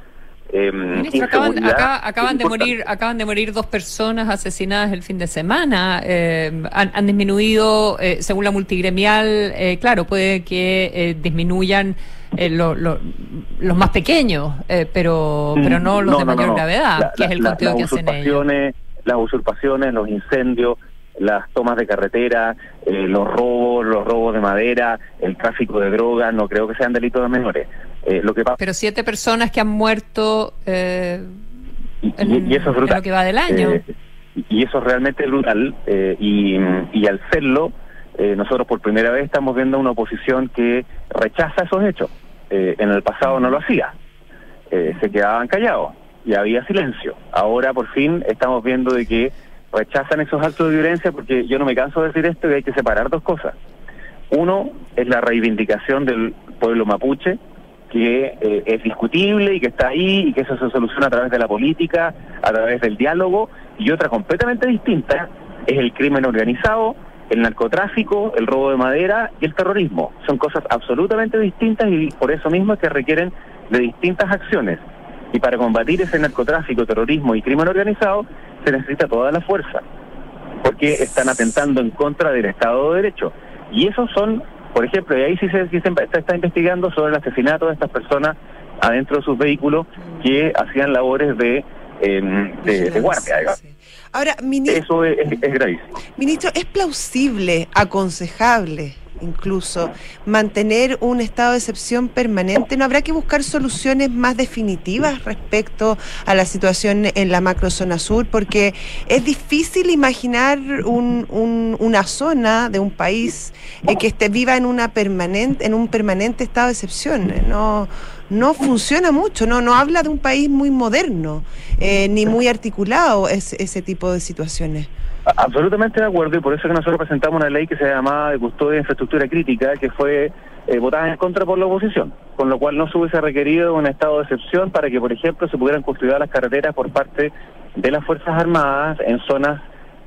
eh, Ministro, acaban, acá- acaban de morir, acaban de morir dos personas asesinadas el fin de semana. eh, han, han disminuido, eh, según la multigremial, eh, claro, puede que eh, disminuyan lo- lo- los más pequeños, pero, pero no los de mayor gravedad, La- que es el la- conteo que hacen ellos. Las usurpaciones, los incendios, las tomas de carretera, eh, los robos, los robos de madera, el tráfico de drogas, no creo que sean delitos menores. Eh, lo que Pero siete personas que han muerto eh, en, y, eso es en brutal. lo que va del año. Eh, y eso es realmente brutal. y, y al serlo, nosotros por primera vez estamos viendo una oposición que rechaza esos hechos. En el pasado no lo hacía. Se quedaban callados y había silencio. Ahora por fin estamos viendo de que rechazan esos actos de violencia porque yo no me canso de decir esto y hay que separar dos cosas. Uno es la reivindicación del pueblo mapuche, que eh, es discutible y que está ahí y que eso se soluciona a través de la política, a través del diálogo, y otra completamente distinta es el crimen organizado, el narcotráfico, el robo de madera y el terrorismo. Son cosas absolutamente distintas y por eso mismo es que requieren de distintas acciones. Y para combatir ese narcotráfico, terrorismo y crimen organizado se necesita toda la fuerza porque están atentando en contra del Estado de Derecho. Y esos son, por ejemplo, y ahí sí se, sí se está, está investigando sobre el asesinato de estas personas adentro de sus vehículos que hacían labores de, eh, de, de guardia. digamos. Ahora, ministro, Eso es, es- es gravísimo. ministro, ¿es plausible, aconsejable incluso, mantener un estado de excepción permanente? ¿No habrá que buscar soluciones más definitivas respecto a la situación en la macrozona sur? Porque es difícil imaginar un- un- una zona de un país eh, que esté viva en una permanente, en un permanente estado de excepción. Eh, No, no funciona mucho, no, no habla de un país muy moderno, eh, ni muy articulado ese, ese tipo de situaciones. Absolutamente de acuerdo y por eso es que nosotros presentamos una ley que se llamaba de custodia de infraestructura crítica que fue eh, votada en contra por la oposición, con lo cual no se hubiese requerido un estado de excepción para que, por ejemplo, se pudieran construir las carreteras por parte de las Fuerzas Armadas en zonas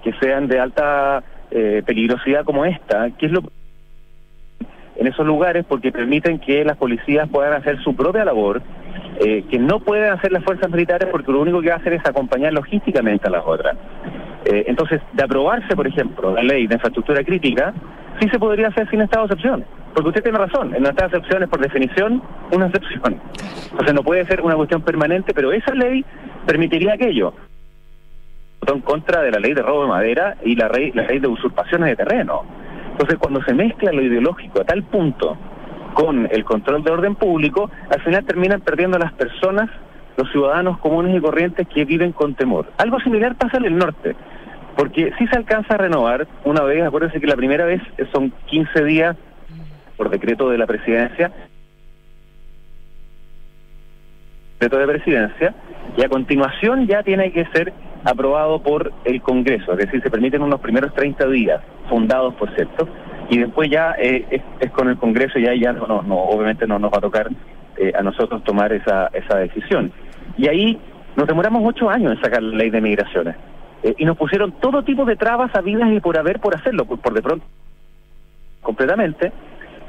que sean de alta eh, peligrosidad como esta, que es lo en esos lugares porque permiten que las policías puedan hacer su propia labor, eh, que no pueden hacer las fuerzas militares porque lo único que hacen es acompañar logísticamente a las otras. Eh, entonces, de aprobarse, por ejemplo, la ley de infraestructura crítica, sí se podría hacer sin estado de excepción. Porque usted tiene razón, en estado de excepción es por definición una excepción. Entonces no puede ser una cuestión permanente, pero esa ley permitiría aquello. En contra de la ley de robo de madera y la ley, la ley de usurpaciones de terreno. Entonces, cuando se mezcla lo ideológico a tal punto con el control de orden público, al final terminan perdiendo las personas, los ciudadanos comunes y corrientes que viven con temor. Algo similar pasa en el norte, porque si se alcanza a renovar una vez, acuérdense que la primera vez son 15 días por decreto de la presidencia, decreto de presidencia, y a continuación ya tiene que ser aprobado por el Congreso, es decir, se permiten unos primeros 30 días, fundados por cierto, y después ya eh, es, con el Congreso y ahí ya no, no, obviamente no nos va a tocar eh, a nosotros tomar esa, esa decisión. Y ahí nos demoramos ocho años en sacar la ley de migraciones. Eh, y nos pusieron todo tipo de trabas habidas y por haber por hacerlo, por, de pronto completamente,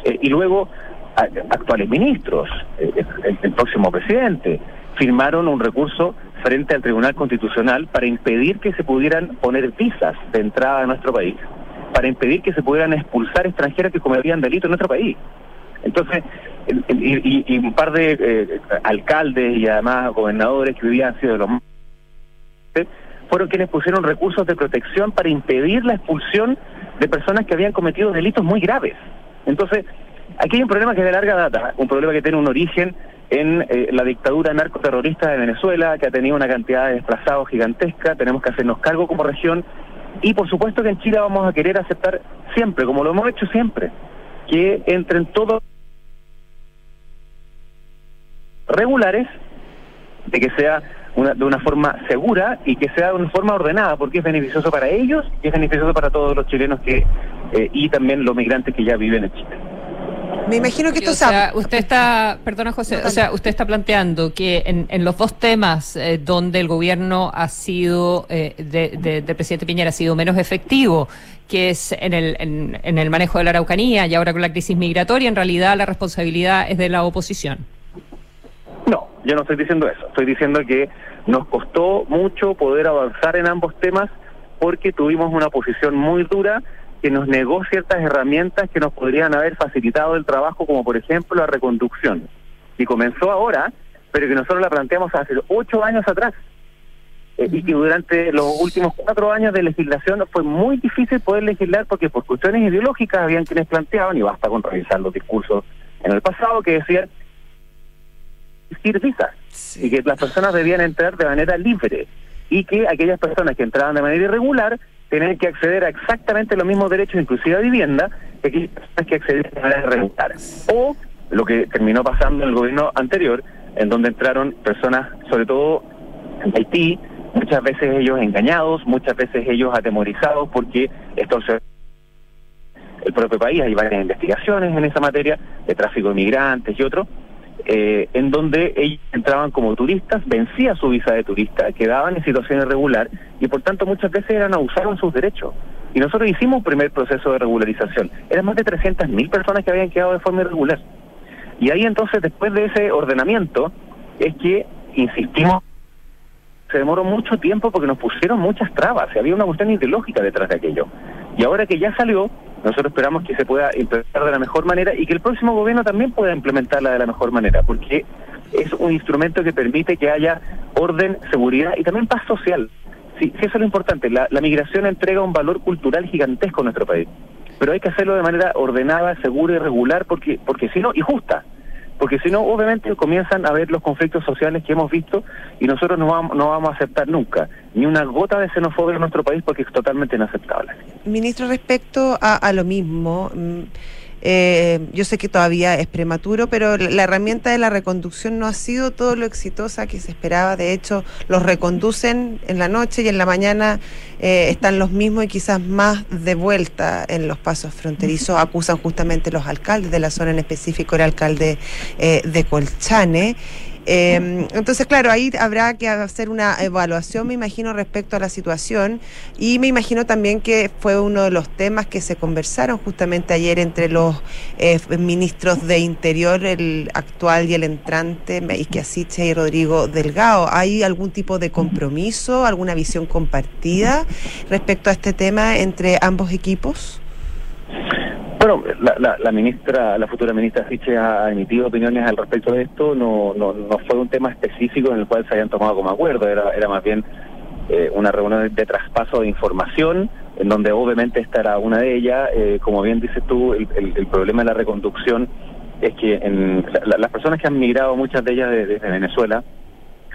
y luego a- actuales ministros, el próximo presidente, firmaron un recurso frente al Tribunal Constitucional para impedir que se pudieran poner visas de entrada a nuestro país, para impedir que se pudieran expulsar extranjeros que cometían delito en nuestro país. Entonces, y un par de eh, alcaldes y además gobernadores que vivían sido de los más fueron quienes pusieron recursos de protección para impedir la expulsión de personas que habían cometido delitos muy graves. Entonces, aquí hay un problema que es de larga data, un problema que tiene un origen en eh, la dictadura narcoterrorista de Venezuela, que ha tenido una cantidad de desplazados gigantesca, tenemos que hacernos cargo como región, y por supuesto que en Chile vamos a querer aceptar siempre, como lo hemos hecho siempre, que entren todos regulares, de que sea una, de una forma segura y que sea de una forma ordenada, porque es beneficioso para ellos y es beneficioso para todos los chilenos que eh, y también los migrantes que ya viven en Chile. Me imagino que esto o sea, usted está, perdona José, o sea, usted está planteando que en, en los dos temas eh, donde el gobierno ha sido, eh, de, de- del presidente Piñera ha sido menos efectivo, que es en el, en, en el manejo de la Araucanía y ahora con la crisis migratoria, en realidad la responsabilidad es de la oposición. No, yo yo no estoy diciendo eso. Estoy diciendo que nos costó mucho poder avanzar en ambos temas porque tuvimos una posición muy dura que nos negó ciertas herramientas que nos podrían haber facilitado el trabajo, como por ejemplo la reconducción. Y comenzó ahora, pero que nosotros la planteamos hace ocho años atrás. Eh, y que durante los últimos cuatro años de legislación fue muy difícil poder legislar porque por cuestiones ideológicas habían quienes planteaban, y basta con revisar los discursos en el pasado, que decían existir visas y que las personas debían entrar de manera libre y que aquellas personas que entraban de manera irregular tenían que acceder a exactamente los mismos derechos, inclusive a vivienda, que aquellas personas que accedían de manera irregular. O lo que terminó pasando en el gobierno anterior, en donde entraron personas, sobre todo en Haití, muchas veces ellos engañados, muchas veces ellos atemorizados porque se el propio país, hay varias investigaciones en esa materia de tráfico de migrantes y otros, eh, en donde ellos entraban como turistas, vencía su visa de turista, quedaban en situación irregular y por tanto muchas veces eran abusados sus derechos. Y nosotros hicimos un primer proceso de regularización. Eran más de 300.000 personas que habían quedado de forma irregular. Y ahí entonces, después de ese ordenamiento, es que insistimos se demoró mucho tiempo porque nos pusieron muchas trabas, había una cuestión ideológica detrás de aquello. Y ahora que ya salió, nosotros esperamos que se pueda implementar de la mejor manera y que el próximo gobierno también pueda implementarla de la mejor manera, porque es un instrumento que permite que haya orden, seguridad y también paz social. Sí, sí eso es lo importante. La, migración entrega un valor cultural gigantesco a nuestro país, pero hay que hacerlo de manera ordenada, segura y regular, porque, porque si no, y justa porque si no, obviamente comienzan a haber los conflictos sociales que hemos visto y nosotros no vamos, no vamos a aceptar nunca ni una gota de xenofobia en nuestro país porque es totalmente inaceptable. Ministro, respecto a, a lo mismo, mm, eh, yo sé que todavía es prematuro, pero la herramienta de la reconducción no ha sido todo lo exitosa que se esperaba. De hecho, los reconducen en la noche y en la mañana eh, están los mismos y quizás más de vuelta en los pasos fronterizos. Acusan justamente los alcaldes de la zona, en específico el alcalde eh, de Colchane. Eh, entonces, claro, ahí habrá que hacer una evaluación, me imagino, respecto a la situación y me imagino también que fue uno de los temas que se conversaron justamente ayer entre los eh, ministros de Interior, el actual y el entrante, Meike Asiche y Rodrigo Delgado. ¿Hay algún tipo de compromiso, alguna visión compartida respecto a este tema entre ambos equipos? Bueno, la, la, la, ministra, la futura ministra Fiche ha emitido opiniones al respecto de esto. No, no, no fue un tema específico en el cual se hayan tomado como acuerdo. Era, era más bien eh, una reunión de traspaso de información, en donde obviamente estará una de ellas. Eh, como bien dices tú, el, el, problema de la reconducción es que en, la, las personas que han migrado, muchas de ellas desde de Venezuela,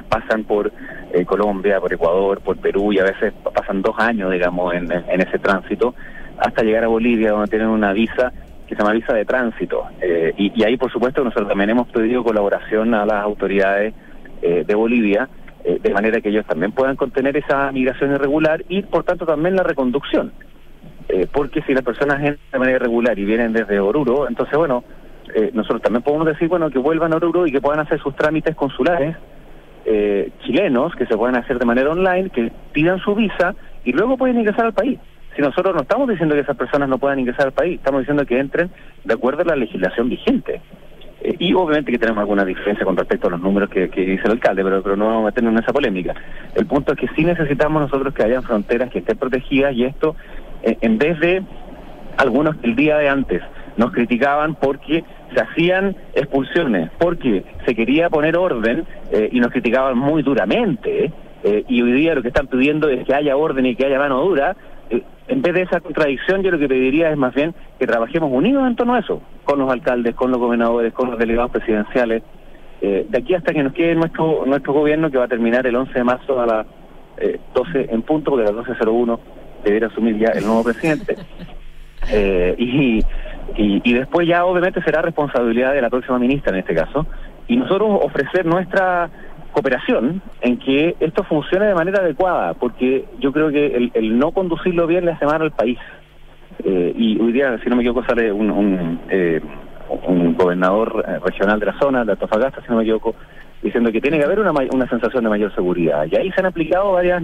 pasan por eh, Colombia, por Ecuador, por Perú y a veces pasan dos años, digamos, en ese tránsito hasta llegar a Bolivia, donde tienen una visa que se llama visa de tránsito. Eh, y, ahí, por supuesto, nosotros también hemos pedido colaboración a las autoridades eh, de Bolivia, eh, de manera que ellos también puedan contener esa migración irregular y, por tanto, también la reconducción. porque si las personas entran de manera irregular y vienen desde Oruro, entonces, bueno, nosotros también podemos decir, bueno, que vuelvan a Oruro y que puedan hacer sus trámites consulares chilenos, que se puedan hacer de manera online, que pidan su visa y luego pueden ingresar al país si nosotros no estamos diciendo que esas personas no puedan ingresar al país, estamos diciendo que entren de acuerdo a la legislación vigente. Eh, y obviamente que tenemos alguna diferencia con respecto a los números que, dice el alcalde, pero, pero no vamos a meternos en esa polémica. El punto es que sí necesitamos nosotros que hayan fronteras que estén protegidas y esto, eh, en vez de algunos que el día de antes nos criticaban porque se hacían expulsiones, porque se quería poner orden eh, y nos criticaban muy duramente. y hoy día lo que están pidiendo es que haya orden y que haya mano dura, en vez de esa contradicción, yo lo que pediría es más bien que trabajemos unidos en torno a eso, con los alcaldes, con los gobernadores, con los delegados presidenciales, eh, de aquí hasta que nos quede nuestro nuestro gobierno, que va a terminar el 11 de marzo a las eh, 12 en punto, porque a las 12.01 debería asumir ya el nuevo presidente. Eh, y, y, y después ya obviamente será responsabilidad de la próxima ministra en este caso, y nosotros ofrecer nuestra cooperación en que esto funcione de manera adecuada, porque yo creo que el, el no conducirlo bien le hace mal al país. Eh, y hoy día, si no me equivoco, sale un, un, eh, un gobernador eh, regional de la zona, de Antofagasta, si no me equivoco, diciendo que tiene que haber una, una sensación de mayor seguridad. Y ahí se han aplicado varias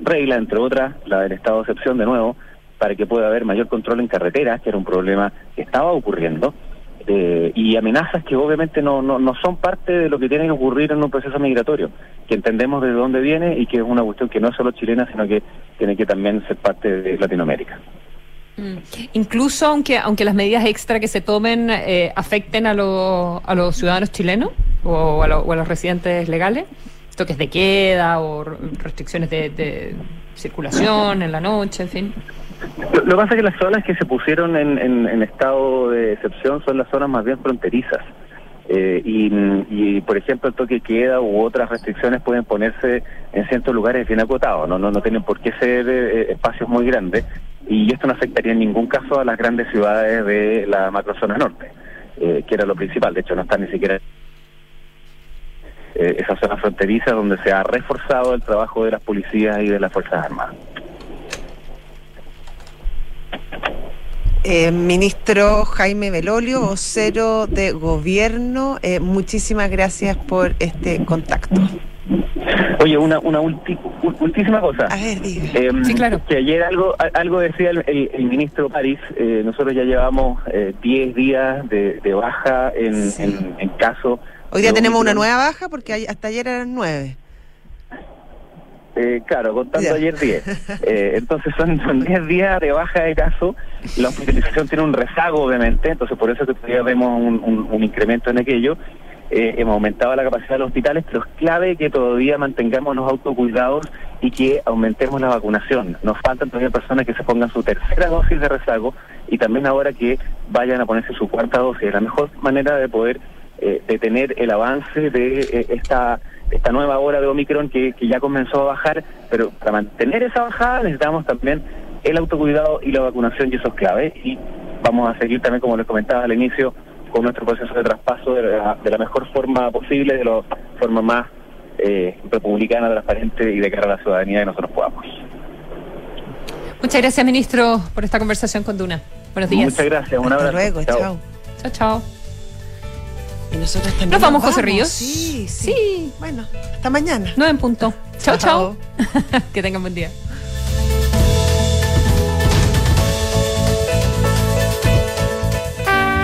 reglas, entre otras la del estado de excepción de nuevo, para que pueda haber mayor control en carreteras, que era un problema que estaba ocurriendo eh, y amenazas que obviamente no, no, no son parte de lo que tiene que ocurrir en un proceso migratorio, que entendemos de dónde viene y que es una cuestión que no es solo chilena, sino que tiene que también ser parte de Latinoamérica. Mm. Incluso aunque aunque las medidas extra que se tomen eh, afecten a, a los ciudadanos chilenos o a, o a, los residentes legales, toques de queda o restricciones de, de circulación en la noche, en fin. Lo, que pasa es que las zonas que se pusieron en, en, estado de excepción son las zonas más bien fronterizas. Eh, y, por ejemplo, el toque queda u otras restricciones pueden ponerse en ciertos lugares bien acotados, no, no, no tienen por qué ser eh, espacios muy grandes. Y esto no afectaría en ningún caso a las grandes ciudades de la macrozona norte, eh, que era lo principal. De hecho, no está ni siquiera eh, esa zona fronteriza donde se ha reforzado el trabajo de las policías y de las Fuerzas Armadas. Eh, ministro Jaime Belolio, vocero de gobierno, eh, muchísimas gracias por este contacto. Oye, una, una ultísima cosa. A ver, diga. Em, sí, claro. Que ayer algo algo decía el, ministro París, eh, nosotros ya llevamos 10 días de, baja en, en, caso. Hoy día tenemos una nueva baja porque hasta ayer eran 9. Eh, claro, contando ayer 10. Eh, entonces son 10 días de baja de caso. La hospitalización tiene un rezago, obviamente, entonces por eso que todavía vemos un, incremento en aquello. Eh, hemos aumentado la capacidad de los hospitales, pero es clave que todavía mantengamos los autocuidados y que aumentemos la vacunación. Nos faltan todavía personas que se pongan su tercera dosis de rezago y también ahora que vayan a ponerse su cuarta dosis. La mejor manera de poder detener el avance de esta esta nueva hora de Omicron que, que ya comenzó a bajar, pero para mantener esa bajada necesitamos también el autocuidado y la vacunación y eso es clave. Y vamos a seguir también, como les comentaba al inicio, con nuestro proceso de traspaso de la, mejor forma posible, de la forma más eh, republicana, transparente y de cara a la ciudadanía que nosotros podamos. Muchas gracias, ministro, por esta conversación con Duna. Buenos días. Muchas gracias, un abrazo. Hasta luego, chao. Chao, chao. Y nosotros también. Nos vamos, José Ríos. Sí, sí, sí. Bueno, hasta mañana. No en punto. Chao, chao. que tengan buen día.